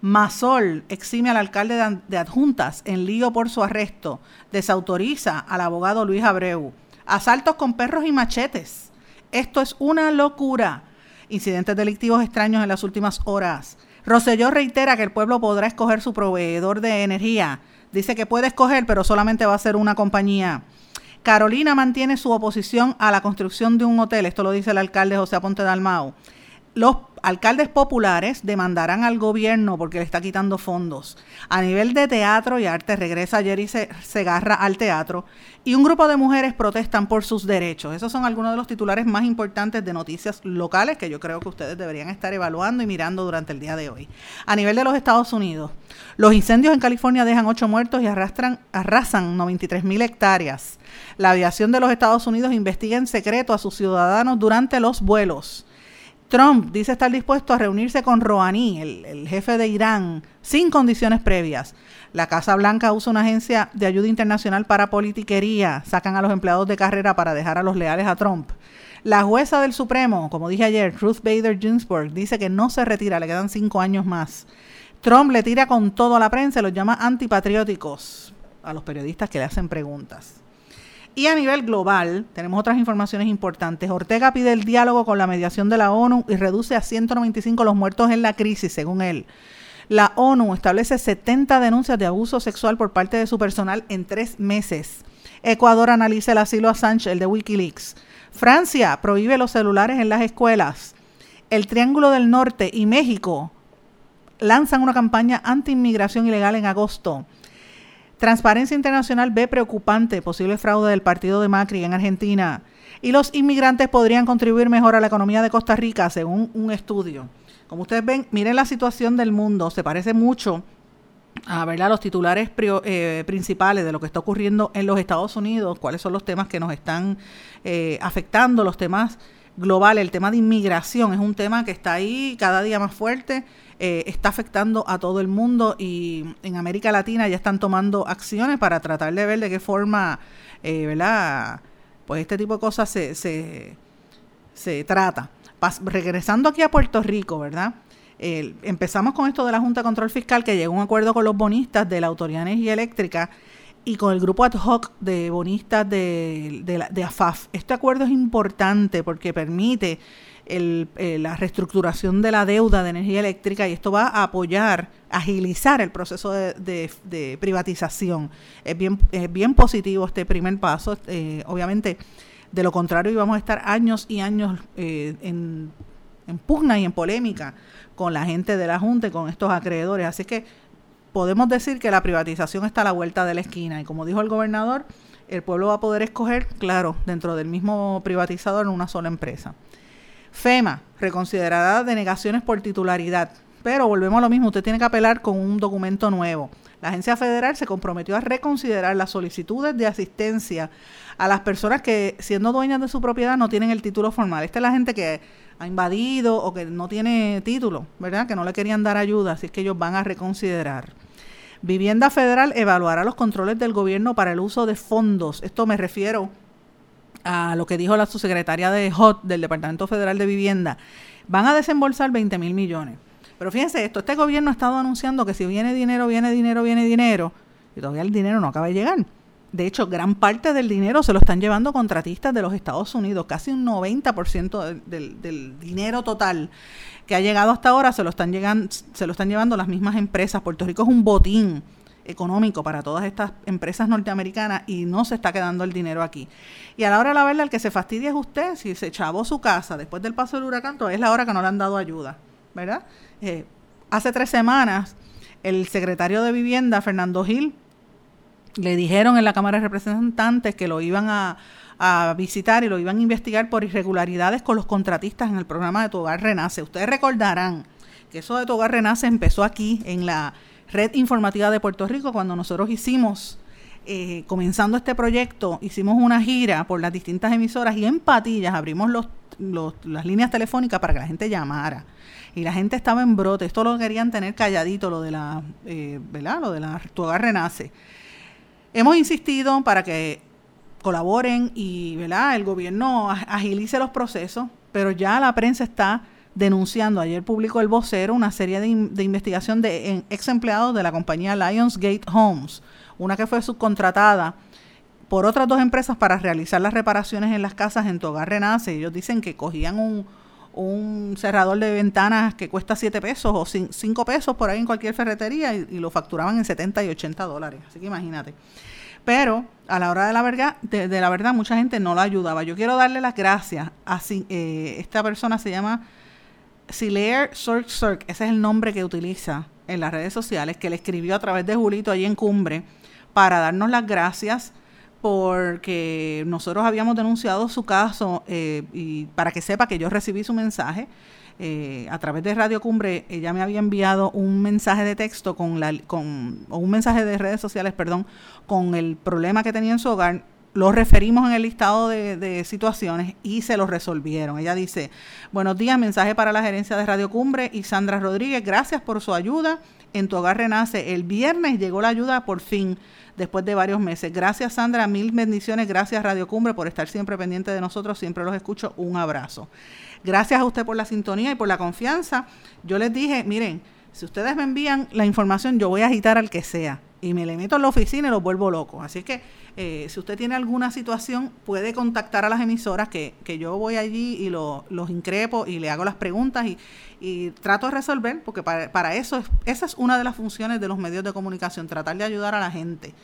Masol exime al alcalde de Ad- de adjuntas en lío por su arresto. Desautoriza al abogado Luis Abreu. Asaltos con perros y machetes. Esto es una locura. Incidentes delictivos extraños en las últimas horas. Rosselló reitera que el pueblo podrá escoger su proveedor de energía. Dice que puede escoger, pero solamente va a ser una compañía. Carolina mantiene su oposición a la construcción de un hotel. Esto lo dice el alcalde José Aponte Dalmau. Los alcaldes populares demandarán al gobierno porque le está quitando fondos. A nivel de teatro y arte regresa Jerry Se- Segarra al teatro y un grupo de mujeres protestan por sus derechos. Esos son algunos de los titulares más importantes de noticias locales que yo creo que ustedes deberían estar evaluando y mirando durante el día de hoy. A nivel de los Estados Unidos, los incendios en California dejan ocho muertos y arrastran, arrasan 93 mil hectáreas. La aviación de los Estados Unidos investiga en secreto a sus ciudadanos durante los vuelos. Trump dice estar dispuesto a reunirse con Rouhani, el, jefe de Irán, sin condiciones previas. La Casa Blanca usa una agencia de ayuda internacional para politiquería. Sacan a los empleados de carrera para dejar a los leales a Trump. La jueza del Supremo, como dije ayer, Ruth Bader Ginsburg, dice que no se retira, le quedan cinco años más. Trump le tira con todo a la prensa los llama antipatrióticos a los periodistas que le hacen preguntas. Y a nivel global, tenemos otras informaciones importantes. Ortega pide el diálogo con la mediación de la ONU y reduce a 195 los muertos en la crisis, según él. La ONU establece 70 denuncias de abuso sexual por parte de su personal en tres meses. Ecuador analiza el asilo a Sánchez, el de Wikileaks. Francia prohíbe los celulares en las escuelas. el Triángulo del Norte y México lanzan una campaña anti-inmigración ilegal en agosto. Transparencia Internacional ve preocupante posible fraude del partido de Macri en Argentina. Y los inmigrantes podrían contribuir mejor a la economía de Costa Rica, según un estudio. Como ustedes ven, miren la situación del mundo. Se parece mucho a ver los titulares eh, principales de lo que está ocurriendo en los Estados Unidos, cuáles son los temas que nos están eh, afectando, los temas globales, el tema de inmigración es un tema que está ahí cada día más fuerte, eh, está afectando a todo el mundo y en América Latina ya están tomando acciones para tratar de ver de qué forma, ¿verdad? Pues este tipo de cosas se, se, se trata. regresando aquí a Puerto Rico, ¿verdad? empezamos con esto de la Junta de Control Fiscal que llegó a un acuerdo con los bonistas de la Autoridad Energía Eléctrica y con el grupo ad hoc de bonistas de, de, AFAF. Este acuerdo es importante porque permite el, eh, la reestructuración de la deuda de energía eléctrica y esto va a apoyar, agilizar el proceso de, privatización. Es bien, es bien positivo este primer paso. Eh, obviamente, de lo contrario íbamos a estar años y años eh, en, en pugna y en polémica con la gente de la Junta y con estos acreedores. Así que podemos decir que la privatización está a la vuelta de la esquina y como dijo el gobernador, el pueblo va a poder escoger, claro, dentro del mismo privatizador en una sola empresa. FEMA reconsiderará denegaciones por titularidad, pero volvemos a lo mismo, usted tiene que apelar con un documento nuevo. La agencia federal se comprometió a reconsiderar las solicitudes de asistencia a las personas que, siendo dueñas de su propiedad, no tienen el título formal. Esta es la gente que ha invadido o que no tiene título, ¿verdad? Que no le querían dar ayuda, así que ellos van a reconsiderar. Vivienda Federal evaluará los controles del gobierno para el uso de fondos. Esto me refiero a lo que dijo la subsecretaria de HOT del Departamento Federal de Vivienda. Van a desembolsar 20 mil millones. Pero fíjense esto, este gobierno ha estado anunciando que si viene dinero, viene dinero, viene dinero, y todavía el dinero no acaba de llegar. De hecho, gran parte del dinero se lo están llevando contratistas de los Estados Unidos. Casi un 90% del, del, dinero total que ha llegado hasta ahora se lo, están llegando, se lo están llevando las mismas empresas. Puerto Rico es un botín económico para todas estas empresas norteamericanas y no se está quedando el dinero aquí. Y a la hora de la verdad, el que se fastidia es usted. Si se chavó su casa después del paso del huracán, es la hora que no le han dado ayuda, ¿verdad? Eh, hace tres semanas, el secretario de Vivienda, Fernando Gil, le dijeron en la Cámara de Representantes que lo iban a, visitar y lo iban a investigar por irregularidades con los contratistas en el programa de Tu Renace. Ustedes recordarán que eso de Tu Renace empezó aquí en la red informativa de Puerto Rico cuando nosotros hicimos, eh, comenzando este proyecto, hicimos una gira por las distintas emisoras y en Patillas abrimos los, las líneas telefónicas para que la gente llamara. Y la gente estaba en brote, esto lo querían tener calladito, lo de la, eh, ¿verdad? Lo de la Tu Hogar Renace. Hemos insistido para que colaboren y ¿verdad? el gobierno agilice los procesos, pero ya la prensa está denunciando. Ayer publicó el vocero una serie de, investigación de ex empleados de la compañía Lionsgate Homes, una que fue subcontratada por otras dos empresas para realizar las reparaciones en las casas en tu hogar renace. Ellos dicen que cogían un, un cerrador de ventanas que cuesta 7 pesos o 5 pesos por ahí en cualquier ferretería y, lo facturaban en 70 y 80 dólares. Así que imagínate. Pero a la hora de la verdad, de, la verdad mucha gente no lo ayudaba. Yo quiero darle las gracias a eh, esta persona se llama Silair Cirque Cirque, ese es el nombre que utiliza en las redes sociales, que le escribió a través de Julito allí en Cumbre para darnos las gracias porque nosotros habíamos denunciado su caso eh, y para que sepa que yo recibí su mensaje eh, a través de Radio Cumbre, ella me había enviado un mensaje de texto con la con o un mensaje de redes sociales, perdón, con el problema que tenía en su hogar. Lo referimos en el listado de, de situaciones y se lo resolvieron. Ella dice, buenos días, mensaje para la gerencia de Radio Cumbre y Sandra Rodríguez, gracias por su ayuda. En tu hogar renace. El viernes llegó la ayuda por fin después de varios meses. Gracias Sandra, mil bendiciones, gracias Radio Cumbre por estar siempre pendiente de nosotros, siempre los escucho, un abrazo. Gracias a usted por la sintonía y por la confianza. Yo les dije, miren, si ustedes me envían la información, yo voy a agitar al que sea y me le meto en la oficina y lo vuelvo loco. Así que eh, si usted tiene alguna situación, puede contactar a las emisoras que, que yo voy allí y lo, los increpo y le hago las preguntas y, y trato de resolver, porque para, para eso, es, esa es una de las funciones de los medios de comunicación, tratar de ayudar a la gente.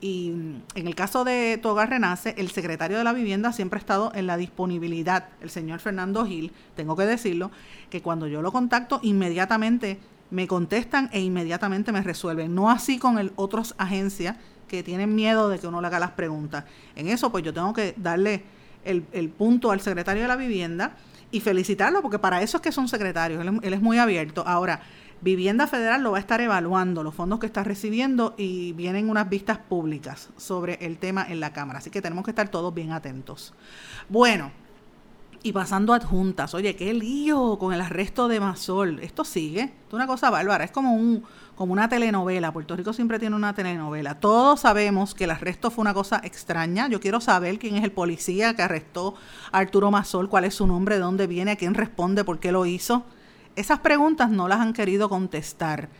Y en el caso de Tu Renace, el secretario de la vivienda siempre ha estado en la disponibilidad, el señor Fernando Gil, tengo que decirlo, que cuando yo lo contacto, inmediatamente me contestan e inmediatamente me resuelven. No así con el, otras agencias que tienen miedo de que uno le haga las preguntas. En eso, pues yo tengo que darle el, punto al secretario de la vivienda y felicitarlo, porque para eso es que son secretarios, él, él es muy abierto. Ahora, Vivienda Federal lo va a estar evaluando, los fondos que está recibiendo y vienen unas vistas públicas sobre el tema en la Cámara. Así que tenemos que estar todos bien atentos. Bueno, y pasando adjuntas, oye, qué lío con el arresto de Masol. Esto sigue, es una cosa bárbara, es como, un, como una telenovela. Puerto Rico siempre tiene una telenovela. Todos sabemos que el arresto fue una cosa extraña. Yo quiero saber quién es el policía que arrestó a Arturo Masol, cuál es su nombre, de dónde viene, a quién responde, por qué lo hizo. Esas preguntas no las han querido contestar.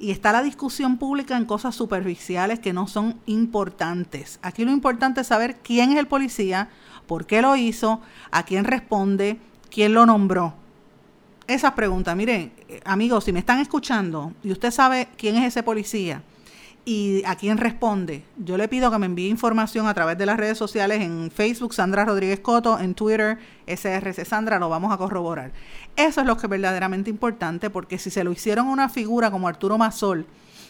Y está la discusión pública en cosas superficiales que no son importantes. Aquí lo importante es saber quién es el policía, por qué lo hizo, a quién responde, quién lo nombró. Esas preguntas, miren, eh, amigos, si me están escuchando y usted sabe quién es ese policía, y a quién responde. Yo le pido que me envíe información a través de las redes sociales en Facebook, Sandra Rodríguez Coto, en Twitter, SRC Sandra, lo vamos a corroborar. Eso es lo que es verdaderamente importante, porque si se lo hicieron a una figura como Arturo Masol,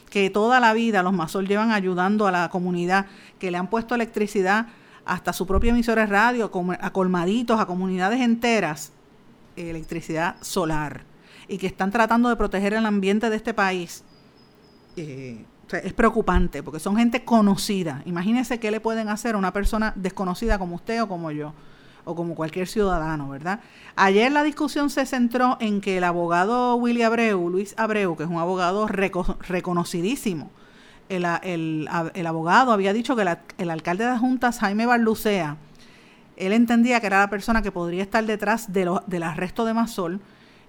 que toda la vida los Masol llevan ayudando a la comunidad, que le han puesto electricidad hasta su propia emisora de radio, a colmaditos, a comunidades enteras, electricidad solar, y que están tratando de proteger el ambiente de este país. Eh, es preocupante porque son gente conocida. Imagínense qué le pueden hacer a una persona desconocida como usted o como yo o como cualquier ciudadano, ¿verdad? Ayer la discusión se centró en que el abogado Willy Abreu, Luis Abreu, que es un abogado reconocidísimo, el, abogado había dicho que el alcalde de Juntas, Jaime Barlucea, él entendía que era la persona que podría estar detrás de lo, del arresto de Masol,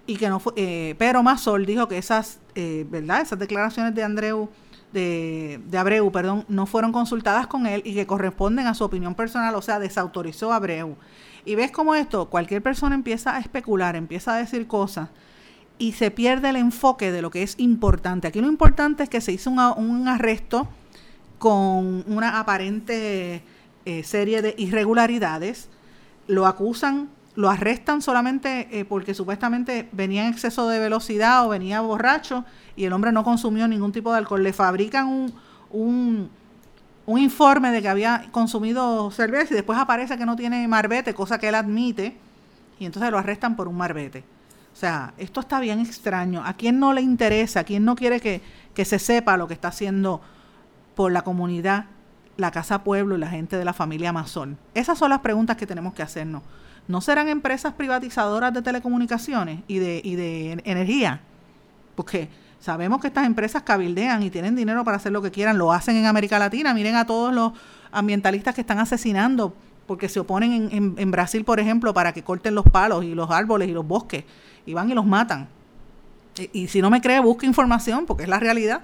y que no fue, eh, pero Masol dijo que esas, eh, ¿verdad? Esas declaraciones de Andreu de, Abreu, perdón, no fueron consultadas con él y que corresponden a su opinión personal, o sea, desautorizó a Abreu. Y ves cómo esto, cualquier persona empieza a especular, empieza a decir cosas y se pierde el enfoque de lo que es importante. Aquí lo importante es que se hizo un arresto con una aparente eh, serie de irregularidades, lo acusan, lo arrestan solamente eh, porque supuestamente venía en exceso de velocidad o venía borracho y el hombre no consumió ningún tipo de alcohol. Le fabrican un, un, un informe de que había consumido cerveza y después aparece que no tiene marbete, cosa que él admite, y entonces lo arrestan por un marbete. O sea, esto está bien extraño. ¿A quién no le interesa? ¿A quién no quiere que, que se sepa lo que está haciendo por la comunidad, la Casa Pueblo y la gente de la familia Amazon? Esas son las preguntas que tenemos que hacernos. ¿No serán empresas privatizadoras de telecomunicaciones y de, y de energía? Porque Sabemos que estas empresas cabildean y tienen dinero para hacer lo que quieran, lo hacen en América Latina. Miren a todos los ambientalistas que están asesinando porque se oponen en, Brasil, por ejemplo, para que corten los palos y los árboles y los bosques y van y los matan. Y, y si no me cree, busque información porque es la realidad.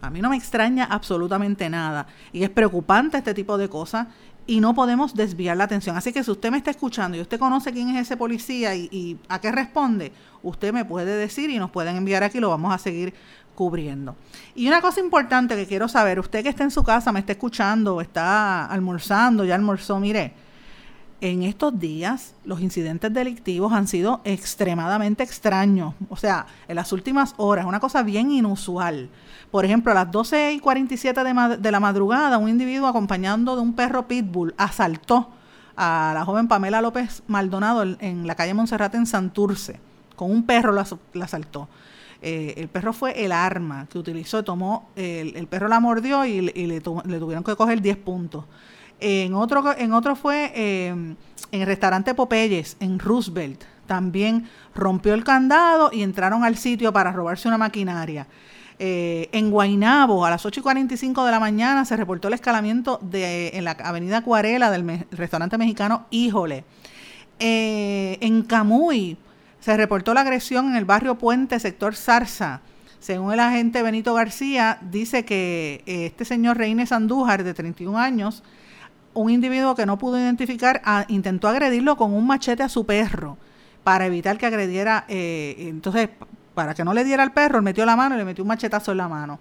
A mí no me extraña absolutamente nada. Y es preocupante este tipo de cosas y no podemos desviar la atención. Así que si usted me está escuchando y usted conoce quién es ese policía y, a qué responde, usted me puede decir y nos pueden enviar aquí, lo vamos a seguir Y una cosa importante que quiero saber, usted que está en su casa, me está escuchando, está almorzando, ya almorzó, mire, en estos días los incidentes delictivos han sido extremadamente extraños. O sea, en las últimas horas, una cosa bien inusual. Por ejemplo, a las 12 y 47 de, de la madrugada, un individuo acompañando de un perro pitbull asaltó a la joven Pamela López Maldonado en la calle Monserrate en Santurce. Con un perro la, asaltó. Eh, el perro fue el arma que utilizó, tomó, el, perro la mordió y, le, le, tuvieron que coger 10 puntos. En otro, en otro fue eh, en el restaurante Popeyes, en Roosevelt. También rompió el candado y entraron al sitio para robarse una maquinaria. Eh, en Guainabo, a las 8 y 45 de la mañana, se reportó el escalamiento de, en la avenida Cuarela del restaurante mexicano Híjole. En Camuy se reportó la agresión en el barrio Puente, sector Zarza. Según el agente Benito García, dice que este señor Reines Andújar, de 31 años, un individuo que no pudo identificar intentó agredirlo con un machete a su perro para evitar que agrediera, eh, entonces para que no le diera al perro, metió la mano y le metió un machetazo en la mano.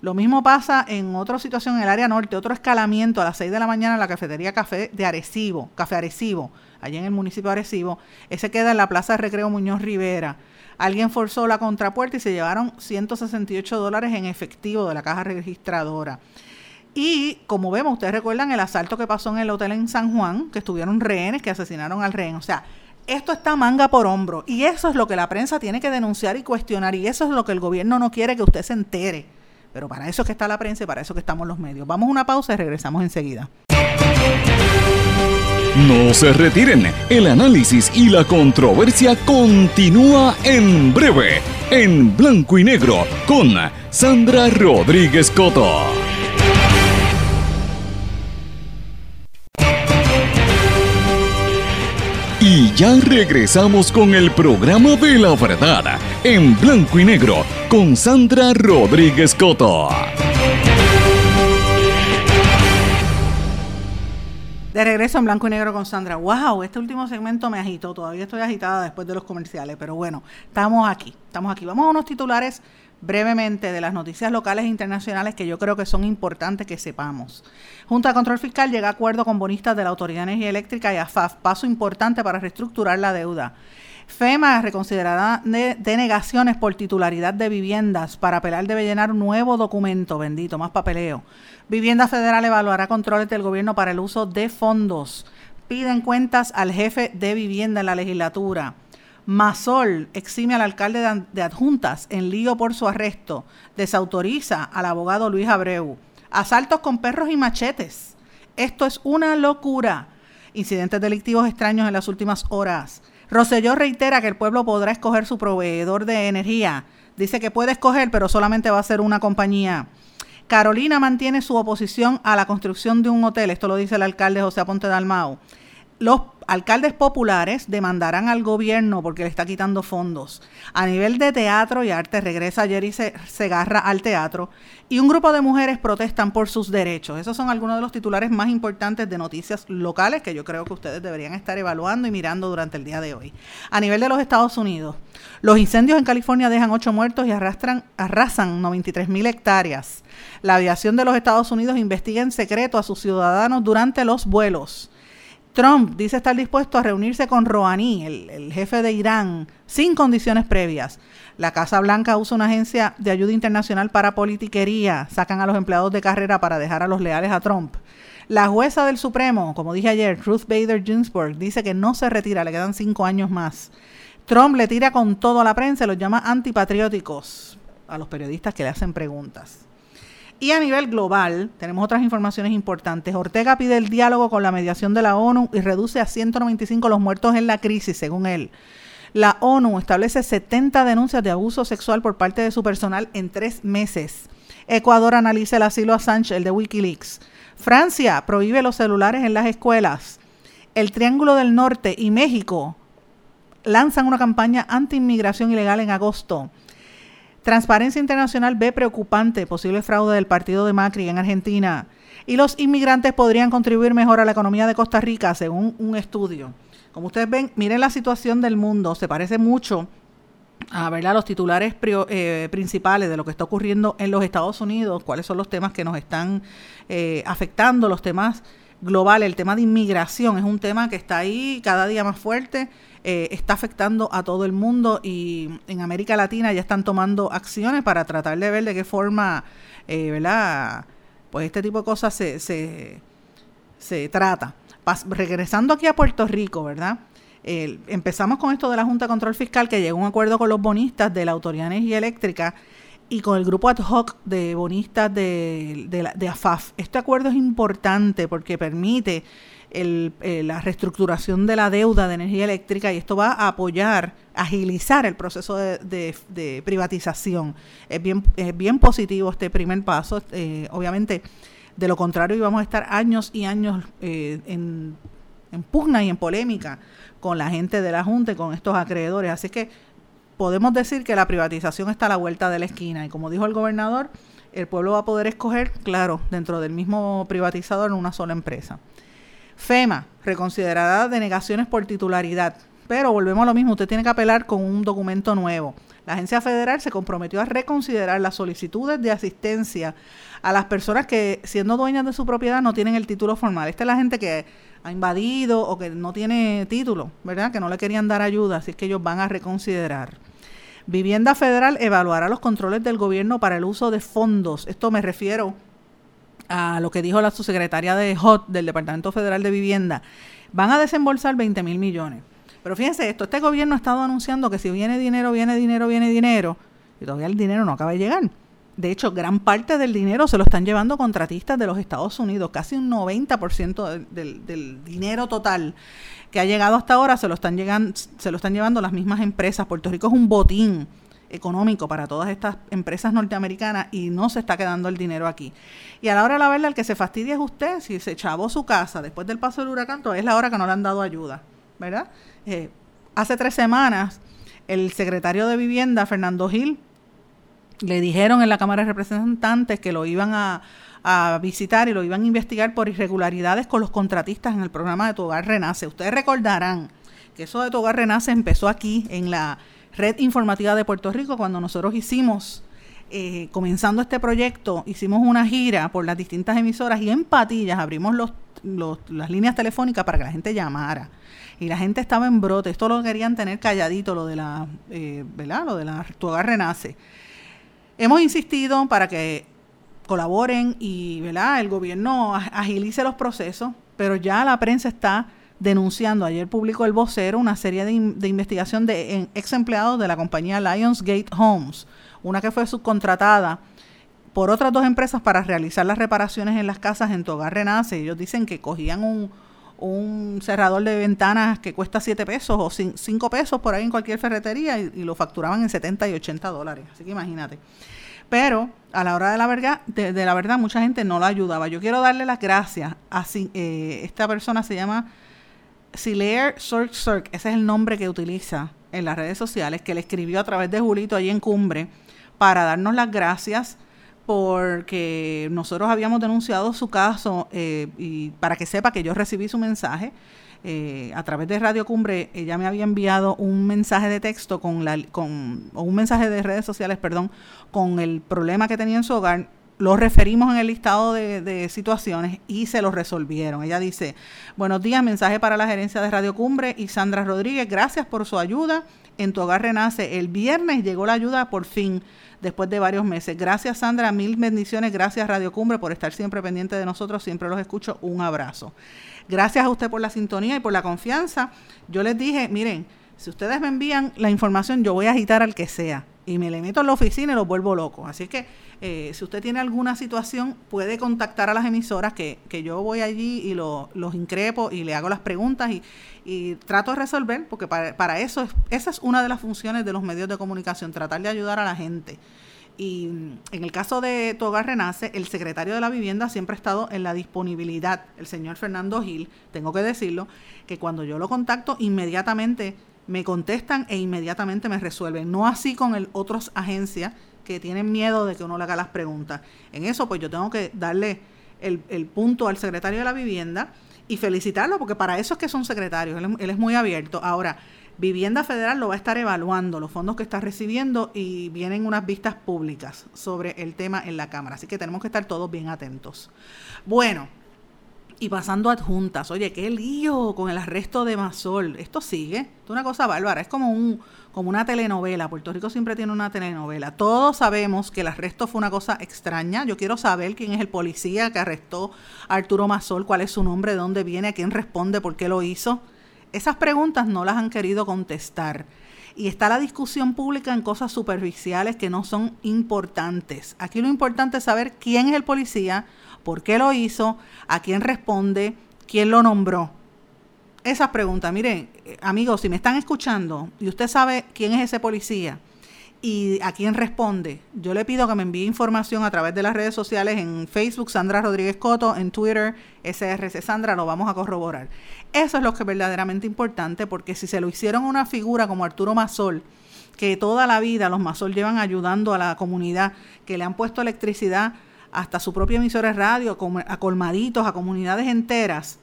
Lo mismo pasa en otra situación en el área norte, otro escalamiento a las 6 de la mañana en la cafetería Café de Arecibo, Café Arecibo, allá en el municipio de Arecibo. Ese queda en la Plaza de Recreo Muñoz Rivera. Alguien forzó la contrapuerta y se llevaron 168 dólares en efectivo de la caja registradora. Y como vemos, ustedes recuerdan el asalto que pasó en el hotel en San Juan, que estuvieron rehenes, que asesinaron al rehén. O sea, esto está manga por hombro. Y eso es lo que la prensa tiene que denunciar y cuestionar. Y eso es lo que el gobierno no quiere que usted se entere. Pero para eso es que está la prensa y para eso que estamos los medios. Vamos a una pausa y regresamos enseguida. No se retiren, el análisis y la controversia continúa en breve, en blanco y negro, con Sandra Rodríguez Coto. Y ya regresamos con el programa de la verdad, en blanco y negro, con Sandra Rodríguez Coto. De regreso en blanco y negro con Sandra. ¡Wow! Este último segmento me agitó. Todavía estoy agitada después de los comerciales. Pero bueno, estamos aquí. Estamos aquí. Vamos a unos titulares brevemente de las noticias locales e internacionales que yo creo que son importantes que sepamos. Junta de Control Fiscal llega a acuerdo con bonistas de la Autoridad de Energía Eléctrica y AFAF. Paso importante para reestructurar la deuda. FEMA reconsiderará denegaciones por titularidad de viviendas. Para apelar debe llenar un nuevo documento, bendito, más papeleo. Vivienda Federal evaluará controles del gobierno para el uso de fondos. Piden cuentas al jefe de vivienda en la legislatura. Masol exime al alcalde de adjuntas en lío por su arresto. Desautoriza al abogado Luis Abreu. Asaltos con perros y machetes. Esto es una locura. Incidentes delictivos extraños en las últimas horas. Roselló reitera que el pueblo podrá escoger su proveedor de energía. Dice que puede escoger, pero solamente va a ser una compañía. Carolina mantiene su oposición a la construcción de un hotel. Esto lo dice el alcalde José Aponte Dalmau. Los alcaldes populares demandarán al gobierno porque le está quitando fondos. A nivel de teatro y arte, regresa Jerry Segarra al teatro y un grupo de mujeres protestan por sus derechos. Esos son algunos de los titulares más importantes de noticias locales que yo creo que ustedes deberían estar evaluando y mirando durante el día de hoy. A nivel de los Estados Unidos, los incendios en California dejan ocho muertos y arrastran, arrasan 93 mil hectáreas. La aviación de los Estados Unidos investiga en secreto a sus ciudadanos durante los vuelos. Trump dice estar dispuesto a reunirse con Rouhani, el, jefe de Irán, sin condiciones previas. La Casa Blanca usa una agencia de ayuda internacional para politiquería. Sacan a los empleados de carrera para dejar a los leales a Trump. La jueza del Supremo, como dije ayer, Ruth Bader Ginsburg, dice que no se retira, le quedan cinco años más. Trump le tira con todo a la prensa, los llama antipatrióticos a los periodistas que le hacen preguntas. Y a nivel global, tenemos otras informaciones importantes. Ortega pide el diálogo con la mediación de la ONU y reduce a 195 los muertos en la crisis, según él. La ONU establece 70 denuncias de abuso sexual por parte de su personal en tres meses. Ecuador analiza el asilo a Sánchez, el de Wikileaks. Francia prohíbe los celulares en las escuelas. El Triángulo del Norte y México lanzan una campaña anti-inmigración ilegal en agosto. Transparencia Internacional ve preocupante posible fraude del partido de Macri en Argentina y los inmigrantes podrían contribuir mejor a la economía de Costa Rica, según un estudio. Como ustedes ven, miren la situación del mundo, se parece mucho a ver los titulares eh, principales de lo que está ocurriendo en los Estados Unidos, cuáles son los temas que nos están eh, afectando, los temas globales, el tema de inmigración es un tema que está ahí cada día más fuerte eh, está afectando a todo el mundo y en América Latina ya están tomando acciones para tratar de ver de qué forma, eh, ¿verdad? Pues este tipo de cosas se, se, se trata. regresando aquí a Puerto Rico, ¿verdad? empezamos con esto de la Junta de Control Fiscal que llegó a un acuerdo con los bonistas de la Autoridad de Energía Eléctrica y con el grupo ad hoc de bonistas de, de, de AFAF. Este acuerdo es importante porque permite el, eh, la reestructuración de la deuda de energía eléctrica y esto va a apoyar, agilizar el proceso de, privatización. Es bien, es bien positivo este primer paso. Eh, obviamente, de lo contrario, íbamos a estar años y años eh, en, en pugna y en polémica con la gente de la Junta y con estos acreedores. Así que podemos decir que la privatización está a la vuelta de la esquina y como dijo el gobernador, el pueblo va a poder escoger, claro, dentro del mismo privatizador, una sola empresa. FEMA reconsiderará denegaciones por titularidad. Pero volvemos a lo mismo, usted tiene que apelar con un documento nuevo. La agencia federal se comprometió a reconsiderar las solicitudes de asistencia a las personas que, siendo dueñas de su propiedad, no tienen el título formal. Esta es la gente que ha invadido o que no tiene título, ¿verdad? Que no le querían dar ayuda, así es que ellos van a reconsiderar. Vivienda Federal evaluará los controles del gobierno para el uso de fondos. Esto me refiero a lo que dijo la subsecretaria de HOT del Departamento Federal de Vivienda. Van a desembolsar 20 mil millones. Pero fíjense esto, este gobierno ha estado anunciando que si viene dinero, viene dinero, viene dinero, y todavía el dinero no acaba de llegar. De hecho, gran parte del dinero se lo están llevando contratistas de los Estados Unidos, casi un 90% del, del, dinero total que ha llegado hasta ahora se lo están se lo están llevando las mismas empresas. Puerto Rico es un botín económico para todas estas empresas norteamericanas y no se está quedando el dinero aquí. Y a la hora de la verdad, el que se fastidia es usted. Si se chavó su casa después del paso del huracán, es la hora que no le han dado ayuda, ¿verdad? Eh, hace tres semanas, el secretario de Vivienda, Fernando Gil, le dijeron en la Cámara de Representantes que lo iban a, visitar y lo iban a investigar por irregularidades con los contratistas en el programa de Tu Hogar Renace. Ustedes recordarán que eso de Tu Hogar Renace empezó aquí en la Red Informativa de Puerto Rico cuando nosotros hicimos, eh, comenzando este proyecto, hicimos una gira por las distintas emisoras y en Patillas abrimos las líneas telefónicas para que la gente llamara y la gente estaba en brote. Esto lo querían tener calladito, lo de la, eh, ¿verdad? Lo de la Tu Hogar Renace. Hemos insistido para que colaboren y ¿verdad? el gobierno agilice los procesos, pero ya la prensa está denunciando, ayer publicó el vocero una serie de, de investigación de ex empleados de la compañía Lionsgate Homes, una que fue subcontratada por otras dos empresas para realizar las reparaciones en las casas en Togar Renace. Ellos dicen que cogían un, un cerrador de ventanas que cuesta 7 pesos o 5 pesos por ahí en cualquier ferretería y, lo facturaban en 70 y 80 dólares. Así que imagínate. Pero a la hora de la verdad, de, de la verdad mucha gente no lo ayudaba. Yo quiero darle las gracias a eh, esta persona se llama Silair Cirque Cirque, ese es el nombre que utiliza en las redes sociales, que le escribió a través de Julito allí en Cumbre para darnos las gracias porque nosotros habíamos denunciado su caso eh, y para que sepa que yo recibí su mensaje eh, a través de Radio Cumbre, ella me había enviado un mensaje de texto con la con o un mensaje de redes sociales, perdón, con el problema que tenía en su hogar lo referimos en el listado de, de, situaciones y se lo resolvieron. Ella dice, buenos días, mensaje para la gerencia de Radio Cumbre y Sandra Rodríguez, gracias por su ayuda. En tu hogar renace. El viernes llegó la ayuda por fin, después de varios meses. Gracias Sandra, mil bendiciones, gracias Radio Cumbre por estar siempre pendiente de nosotros, siempre los escucho. Un abrazo. Gracias a usted por la sintonía y por la confianza. Yo les dije, miren, si ustedes me envían la información, yo voy a agitar al que sea y me le meto en la oficina y lo vuelvo loco. Así que eh, si usted tiene alguna situación, puede contactar a las emisoras que, que yo voy allí y lo, los increpo y le hago las preguntas y, y trato de resolver, porque para, para, eso es, esa es una de las funciones de los medios de comunicación, tratar de ayudar a la gente. Y en el caso de Tu Hogar Renace, el secretario de la Vivienda siempre ha estado en la disponibilidad, el señor Fernando Gil, tengo que decirlo, que cuando yo lo contacto, inmediatamente me contestan e inmediatamente me resuelven. No así con el, otras agencias que tienen miedo de que uno le haga las preguntas. En eso, pues yo tengo que darle el, punto al secretario de la vivienda y felicitarlo, porque para eso es que son secretarios, él, él, es muy abierto. Ahora, Vivienda Federal lo va a estar evaluando, los fondos que está recibiendo, y vienen unas vistas públicas sobre el tema en la Cámara. Así que tenemos que estar todos bien atentos. Bueno, y pasando adjuntas. Oye, qué lío con el arresto de Masol. Esto sigue. Es una cosa bárbara. Es como, un, como una telenovela. Puerto Rico siempre tiene una telenovela. Todos sabemos que el arresto fue una cosa extraña. Yo quiero saber quién es el policía que arrestó a Arturo Masol, cuál es su nombre, de dónde viene, a quién responde, por qué lo hizo. Esas preguntas no las han querido contestar. Y está la discusión pública en cosas superficiales que no son importantes. Aquí lo importante es saber quién es el policía, por qué lo hizo, a quién responde, quién lo nombró. Esas preguntas, miren, amigos, si me están escuchando y usted sabe quién es ese policía y a quién responde, yo le pido que me envíe información a través de las redes sociales en Facebook, Sandra Rodríguez Coto, en Twitter, SRC Sandra, lo vamos a corroborar. Eso es lo que es verdaderamente importante porque si se lo hicieron a una figura como Arturo Masol, que toda la vida los Masol llevan ayudando a la comunidad, que le han puesto electricidad hasta su propia emisora de radio, a colmaditos, a comunidades enteras,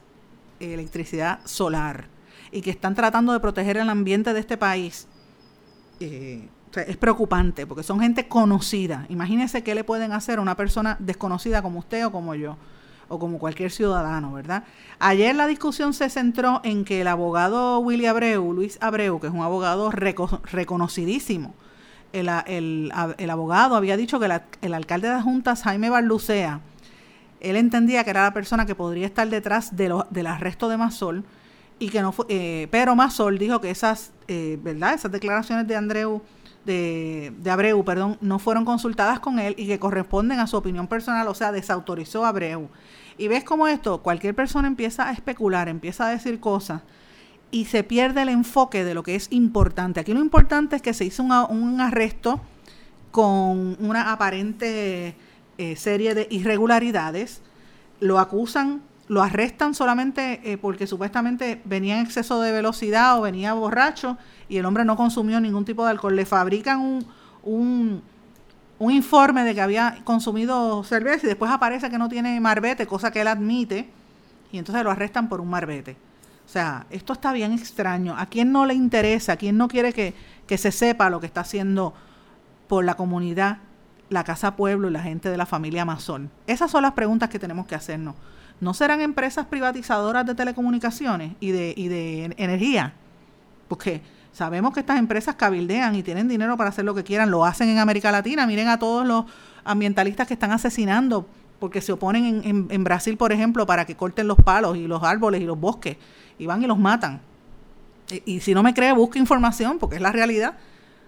electricidad solar. y que están tratando de proteger el ambiente de este país, eh, es preocupante porque son gente conocida. Imagínense qué le pueden hacer a una persona desconocida como usted o como yo o como cualquier ciudadano, ¿verdad? Ayer la discusión se centró en que el abogado Willy Abreu, Luis Abreu, que es un abogado reconocidísimo, el, abogado había dicho que el alcalde de Juntas, Jaime Barlucea, él entendía que era la persona que podría estar detrás de del arresto de Masol y que no fue, eh, pero Masol dijo que esas, eh, ¿verdad? Esas declaraciones de Andreu de, de, Abreu, perdón, no fueron consultadas con él y que corresponden a su opinión personal, o sea, desautorizó a Abreu. Y ves cómo esto, cualquier persona empieza a especular, empieza a decir cosas y se pierde el enfoque de lo que es importante. Aquí lo importante es que se hizo un, arresto con una aparente eh, serie de irregularidades, lo acusan, lo arrestan solamente eh, porque supuestamente venía en exceso de velocidad o venía borracho y el hombre no consumió ningún tipo de alcohol. Le fabrican un, un un informe de que había consumido cerveza y después aparece que no tiene marbete, cosa que él admite, y entonces lo arrestan por un marbete. O sea, esto está bien extraño. ¿A quién no le interesa? ¿A quién no quiere que, que se sepa lo que está haciendo por la comunidad, la Casa Pueblo y la gente de la familia Amazon? Esas son las preguntas que tenemos que hacernos. ¿No serán empresas privatizadoras de telecomunicaciones y de, y de energía? Porque Sabemos que estas empresas cabildean y tienen dinero para hacer lo que quieran, lo hacen en América Latina. Miren a todos los ambientalistas que están asesinando porque se oponen en, Brasil, por ejemplo, para que corten los palos y los árboles y los bosques y van y los matan. Y, y si no me cree, busque información porque es la realidad.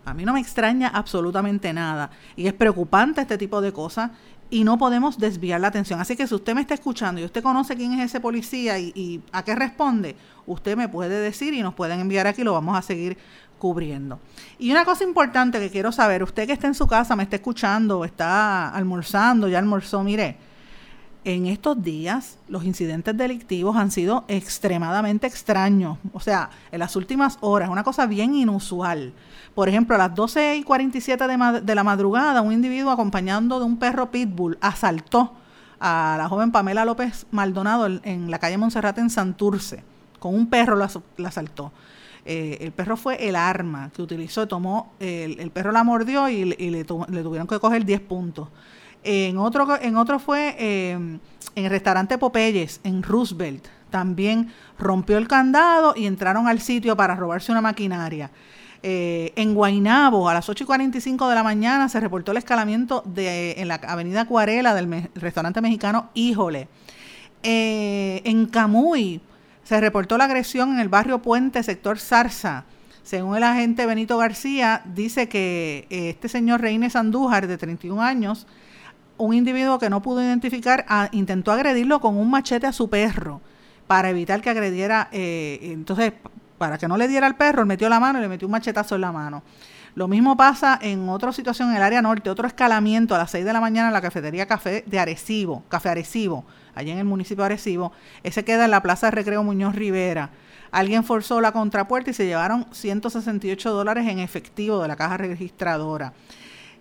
A mí no me extraña absolutamente nada. Y es preocupante este tipo de cosas y no podemos desviar la atención. Así que si usted me está escuchando y usted conoce quién es ese policía y, a qué responde, usted me puede decir y nos pueden enviar aquí, lo vamos a seguir cubriendo. Y una cosa importante que quiero saber, usted que está en su casa, me está escuchando, está almorzando, ya almorzó, mire, en estos días los incidentes delictivos han sido extremadamente extraños. O sea, en las últimas horas, una cosa bien inusual. Por ejemplo, a las 12 y 47 de, de la madrugada, un individuo acompañando de un perro pitbull asaltó a la joven Pamela López Maldonado en la calle Monserrate en Santurce. Con un perro la, asaltó. Eh, el perro fue el arma que utilizó, tomó, el, perro la mordió y, le, le, tuvieron que coger 10 puntos. En otro, en otro fue em, en el restaurante Popeyes, en Roosevelt. También rompió el candado y entraron al sitio para robarse una maquinaria. Eh, en Guainabo, a las 8 y 45 de la mañana, se reportó el escalamiento de, en la avenida Cuarela del restaurante mexicano Híjole. Eh, en Camuy, se reportó la agresión en el barrio Puente, sector Zarza. Según el agente Benito García, dice que eh, este señor Reines Andújar, de 31 años, un individuo que no pudo identificar intentó agredirlo con un machete a su perro para evitar que agrediera, eh, entonces para que no le diera al perro, él metió la mano y le metió un machetazo en la mano. Lo mismo pasa en otra situación en el área norte, otro escalamiento a las 6 de la mañana en la cafetería Café de Arecibo, Café Arecibo, allá en el municipio de Arecibo. Ese queda en la Plaza de Recreo Muñoz Rivera. Alguien forzó la contrapuerta y se llevaron 168 dólares en efectivo de la caja registradora.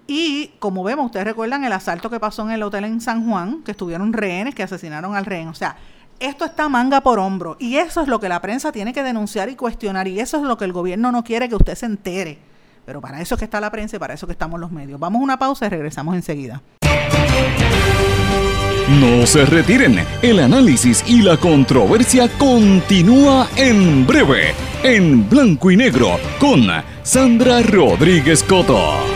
Y como vemos, ustedes recuerdan el asalto que pasó en el hotel en San Juan, que estuvieron rehenes, que asesinaron al rehén. O sea, esto está manga por hombro. Y eso es lo que la prensa tiene que denunciar y cuestionar. Y eso es lo que el gobierno no quiere que usted se entere. Pero para eso es que está la prensa y para eso que estamos los medios. Vamos a una pausa y regresamos enseguida. No se retiren. El análisis y la controversia continúa en breve, en blanco y negro, con Sandra Rodríguez Coto.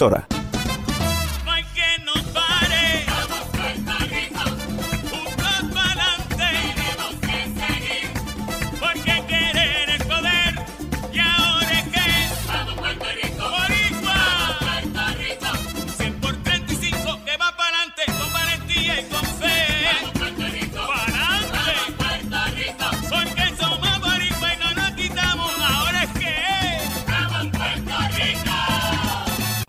emisora.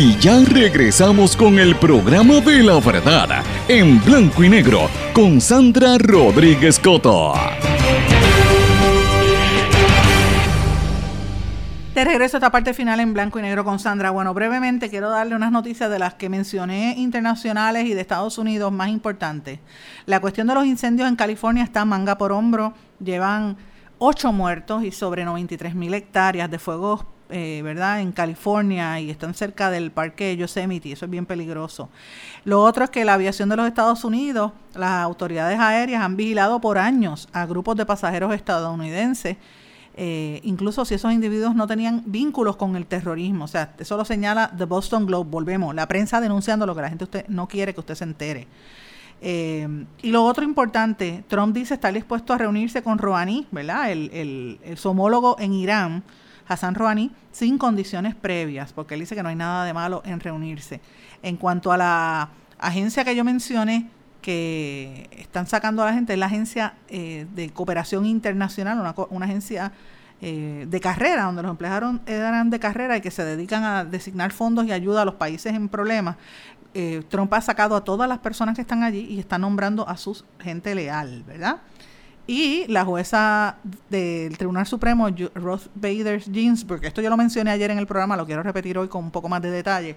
Y ya regresamos con el programa de la verdad en blanco y negro con Sandra Rodríguez Coto. De regreso a esta parte final en blanco y negro con Sandra. Bueno, brevemente quiero darle unas noticias de las que mencioné internacionales y de Estados Unidos más importantes. La cuestión de los incendios en California está manga por hombro. Llevan ocho muertos y sobre 93 mil hectáreas de fuegos, eh, ¿verdad? En California y están cerca del parque Yosemite. Eso es bien peligroso. Lo otro es que la aviación de los Estados Unidos, las autoridades aéreas han vigilado por años a grupos de pasajeros estadounidenses eh, incluso si esos individuos no tenían vínculos con el terrorismo. O sea, eso lo señala The Boston Globe. Volvemos, la prensa denunciando lo que la gente usted no quiere que usted se entere. Eh, y lo otro importante, Trump dice estar dispuesto a reunirse con Rouhani, ¿verdad? El, el, el, su homólogo en Irán, Hassan Rouhani, sin condiciones previas, porque él dice que no hay nada de malo en reunirse. En cuanto a la agencia que yo mencioné, que están sacando a la gente, es la agencia eh, de cooperación internacional, una, una agencia eh, de carrera, donde los empleados eran de carrera y que se dedican a designar fondos y ayuda a los países en problemas. Eh, Trump ha sacado a todas las personas que están allí y está nombrando a su gente leal, ¿verdad? Y la jueza del Tribunal Supremo, Ruth Bader Ginsburg, esto yo lo mencioné ayer en el programa, lo quiero repetir hoy con un poco más de detalle.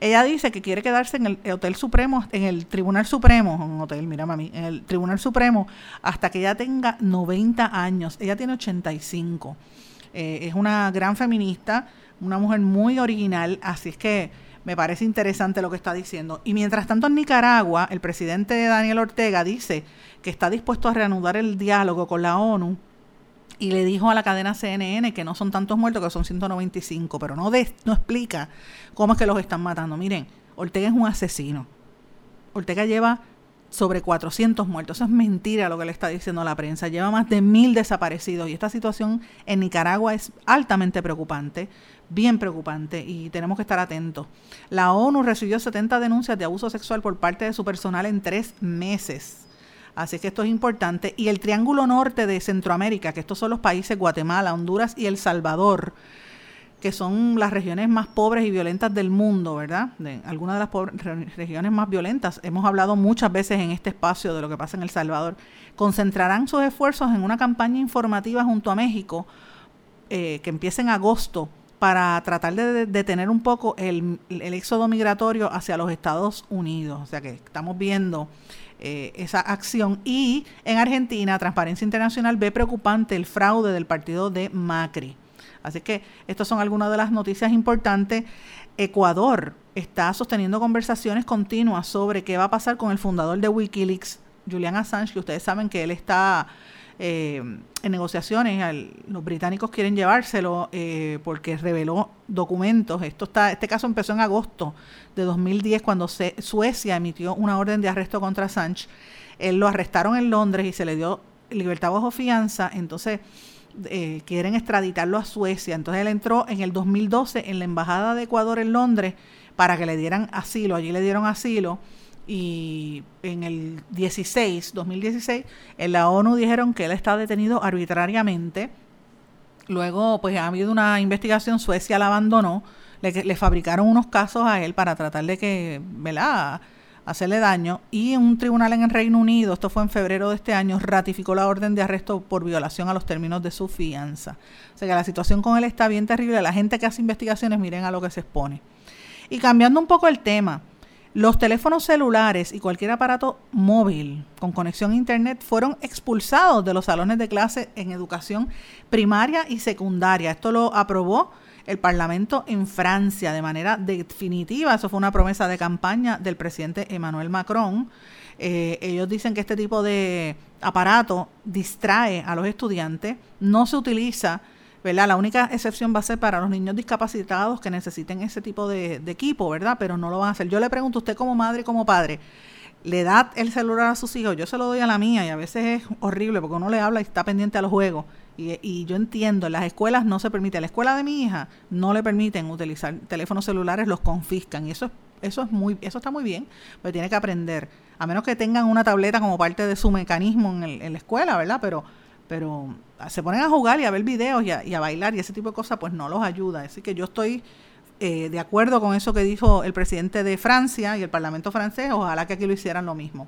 Ella dice que quiere quedarse en el Hotel Supremo, en el Tribunal Supremo, un hotel, mira mami, en el Tribunal Supremo hasta que ella tenga 90 años. Ella tiene 85. Eh, es una gran feminista, una mujer muy original, así es que me parece interesante lo que está diciendo. Y mientras tanto en Nicaragua, el presidente Daniel Ortega dice que está dispuesto a reanudar el diálogo con la ONU y le dijo a la cadena CNN que no son tantos muertos, que son 195, pero no, no explica cómo es que los están matando. Miren, Ortega es un asesino. Ortega lleva sobre 400 muertos. Eso es mentira lo que le está diciendo la prensa. Lleva más de mil desaparecidos y esta situación en Nicaragua es altamente preocupante, bien preocupante y tenemos que estar atentos. La ONU recibió 70 denuncias de abuso sexual por parte de su personal en tres meses. Así que esto es importante. Y el Triángulo Norte de Centroamérica, que estos son los países Guatemala, Honduras y El Salvador, que son las regiones más pobres y violentas del mundo, ¿verdad? De algunas de las regiones más violentas. Hemos hablado muchas veces en este espacio de lo que pasa en El Salvador. Concentrarán sus esfuerzos en una campaña informativa junto a México eh, que empieza en agosto para tratar de detener un poco el, el, éxodo migratorio hacia los Estados Unidos. O sea que estamos viendo eh, esa acción. Y en Argentina, Transparencia Internacional ve preocupante el fraude del partido de Macri. Así que estas son algunas de las noticias importantes. Ecuador está sosteniendo conversaciones continuas sobre qué va a pasar con el fundador de Wikileaks, Julian Assange, que ustedes saben que él está eh, en negociaciones. los británicos quieren llevárselo eh, porque reveló documentos. Esto está, este caso empezó en agosto de 2010 cuando Suecia emitió una orden de arresto contra Assange. Él lo arrestaron en Londres y se le dio libertad bajo fianza. Entonces eh, quieren extraditarlo a Suecia. Entonces él entró en el 2012 en la embajada de Ecuador en Londres para que le dieran asilo. Allí le dieron asilo y en el 16, 2016, en la ONU dijeron que él está detenido arbitrariamente. Luego, pues ha habido una investigación, Suecia la abandonó, le, fabricaron unos casos a él para tratar de que, ¿verdad?, hacerle daño. Y un tribunal en el Reino Unido, esto fue en febrero de este año, ratificó la orden de arresto por violación a los términos de su fianza. O sea que la situación con él está bien terrible. La gente que hace investigaciones, miren a lo que se expone. Y cambiando un poco el tema, los teléfonos celulares y cualquier aparato móvil con conexión a Internet fueron expulsados de los salones de clase en educación primaria y secundaria. Esto lo aprobó el Parlamento en Francia de manera definitiva. Eso fue una promesa de campaña del presidente Emmanuel Macron. Eh, ellos dicen que este tipo de aparato distrae a los estudiantes, no se utiliza la única excepción va a ser para los niños discapacitados que necesiten ese tipo de, equipo, ¿verdad? Pero no lo van a hacer. Yo le pregunto, usted como madre y como padre, ¿le da el celular a sus hijos? Yo se lo doy a la mía y a veces es horrible porque uno le habla y está pendiente a los juegos. Y, yo entiendo, en las escuelas no se permite. A la escuela de mi hija no le permiten utilizar teléfonos celulares, los confiscan. Y eso es, eso es muy, eso está muy bien, pero tiene que aprender. A menos que tengan una tableta como parte de su mecanismo en, en la escuela, ¿verdad? Pero pero se ponen a jugar y a ver videos y a, bailar y ese tipo de cosas, pues no los ayuda. Así que yo estoy eh, de acuerdo con eso que dijo el presidente de Francia y el Parlamento francés, ojalá que aquí lo hicieran lo mismo.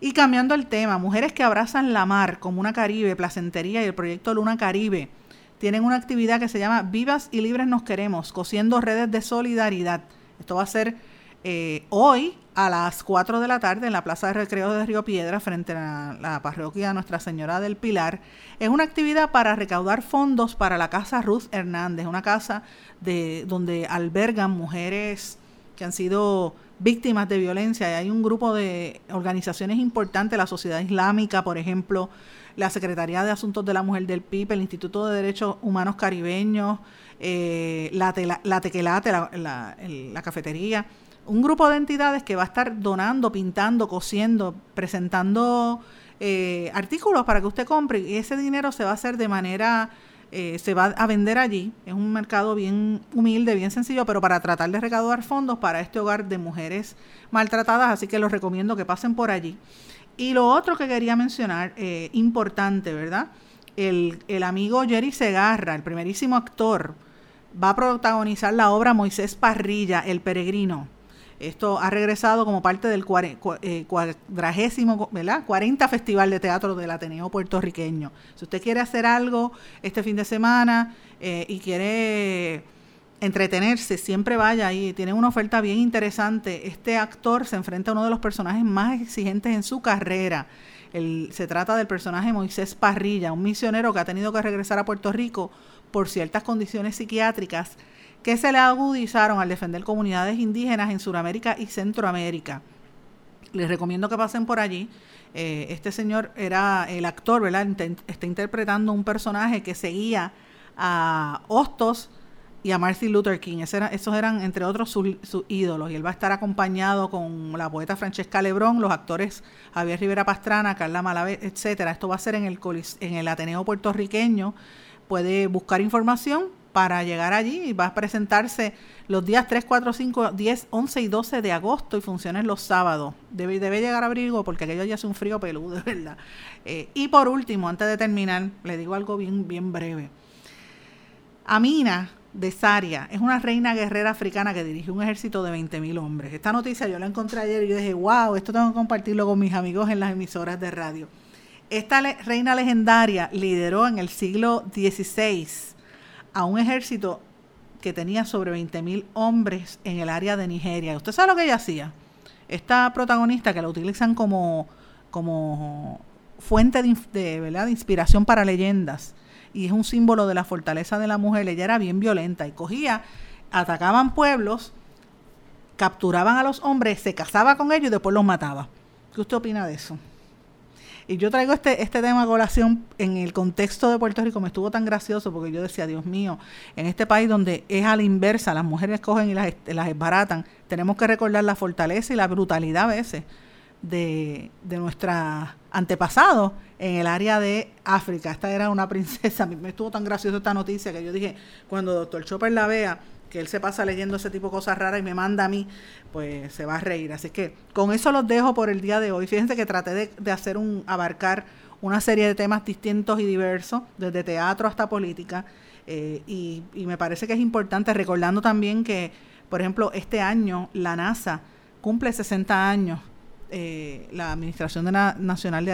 Y cambiando el tema, mujeres que abrazan la mar como una Caribe, Placentería y el proyecto Luna Caribe tienen una actividad que se llama Vivas y Libres Nos Queremos, cosiendo redes de solidaridad. Esto va a ser eh, hoy a las 4 de la tarde en la Plaza de Recreo de Río Piedra frente a la parroquia Nuestra Señora del Pilar. Es una actividad para recaudar fondos para la Casa Ruth Hernández, una casa de, donde albergan mujeres que han sido víctimas de violencia. Y hay un grupo de organizaciones importantes, la Sociedad Islámica, por ejemplo, la Secretaría de Asuntos de la Mujer del PIB, el Instituto de Derechos Humanos Caribeños, eh, la, la Tequelate, la cafetería. Un grupo de entidades que va a estar donando, pintando, cosiendo, presentando eh, artículos para que usted compre. Y ese dinero se va a hacer de manera, eh, se va a vender allí. Es un mercado bien humilde, bien sencillo, pero para tratar de recaudar fondos para este hogar de mujeres maltratadas, así que los recomiendo que pasen por allí. Y lo otro que quería mencionar, eh, importante, ¿verdad? El, el amigo Jerry Segarra, el primerísimo actor, va a protagonizar la obra Moisés Parrilla, El Peregrino esto ha regresado como parte del eh, cuadragésimo, ¿verdad? 40 Festival de Teatro del Ateneo Puertorriqueño. Si usted quiere hacer algo este fin de semana eh, y quiere entretenerse, siempre vaya ahí. Tiene una oferta bien interesante. Este actor se enfrenta a uno de los personajes más exigentes en su carrera. se trata del personaje Moisés Parrilla, un misionero que ha tenido que regresar a Puerto Rico por ciertas condiciones psiquiátricas que se le agudizaron al defender comunidades indígenas en Sudamérica y Centroamérica. Les recomiendo que pasen por allí. Eh, este señor era el actor, ¿verdad? está interpretando un personaje que seguía a Hostos y a Martin Luther King. esos eran, entre otros, sus, ídolos. Y él va a estar acompañado con la poeta Francesca Lebrón, los actores Javier Rivera Pastrana, Carla Malave, etcétera. Esto va a ser en el, en el Ateneo puertorriqueño. Puede buscar información para llegar allí va a presentarse los días 3, 4, 5, 10, 11 y 12 de agosto y funciones los sábados. Debe, debe llegar a abrigo porque aquello ya hace un frío peludo, (laughs) de verdad. Eh, y por último, antes de terminar, le digo algo bien, bien breve. Amina, de Saria es una reina guerrera africana que dirige un ejército de 20.000 hombres. Esta noticia yo la encontré ayer y yo dije, wow, esto tengo que compartirlo con mis amigos en las emisoras de radio. Esta reina legendaria lideró en el siglo XVI a un ejército que tenía sobre 20.000 hombres en el área de Nigeria. ¿Usted sabe lo que ella hacía? Esta protagonista que la utilizan como, como fuente de, ¿verdad? de inspiración para leyendas y es un símbolo de la fortaleza de la mujer. Ella era bien violenta y cogía, atacaban pueblos, capturaban a los hombres, se casaba con ellos y después los mataba. ¿Qué usted opina de eso? Y yo traigo este, este tema a colación en el contexto de Puerto Rico, me estuvo tan gracioso porque yo decía, Dios mío, en este país donde es a la inversa, las mujeres cogen y las, las esbaratan, tenemos que recordar la fortaleza y la brutalidad a veces de, de nuestros antepasados en el área de África. Esta era una princesa, (laughs) me estuvo tan gracioso esta noticia que yo dije, cuando doctor Chopper la vea, que él se pasa leyendo ese tipo de cosas raras y me manda a mí, pues se va a reír. Así que con eso los dejo por el día de hoy. Fíjense que traté de, hacer un, abarcar una serie de temas distintos y diversos, desde teatro hasta política, eh, y, y me parece que es importante, recordando también que, por ejemplo, este año la NASA cumple 60 años eh, la Administración de Nacional de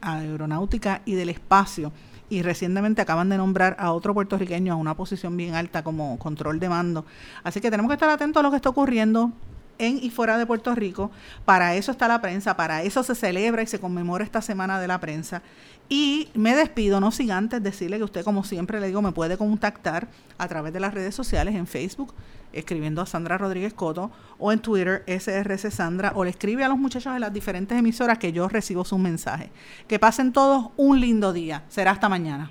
Aeronáutica y del Espacio y recientemente acaban de nombrar a otro puertorriqueño a una posición bien alta como control de mando. Así que tenemos que estar atentos a lo que está ocurriendo en y fuera de Puerto Rico. Para eso está la prensa, para eso se celebra y se conmemora esta semana de la prensa. Y me despido, no sin antes decirle que usted, como siempre le digo, me puede contactar a través de las redes sociales, en Facebook, escribiendo a Sandra Rodríguez Coto, o en Twitter, SRC Sandra, o le escribe a los muchachos de las diferentes emisoras que yo recibo sus mensajes. Que pasen todos un lindo día. Será hasta mañana.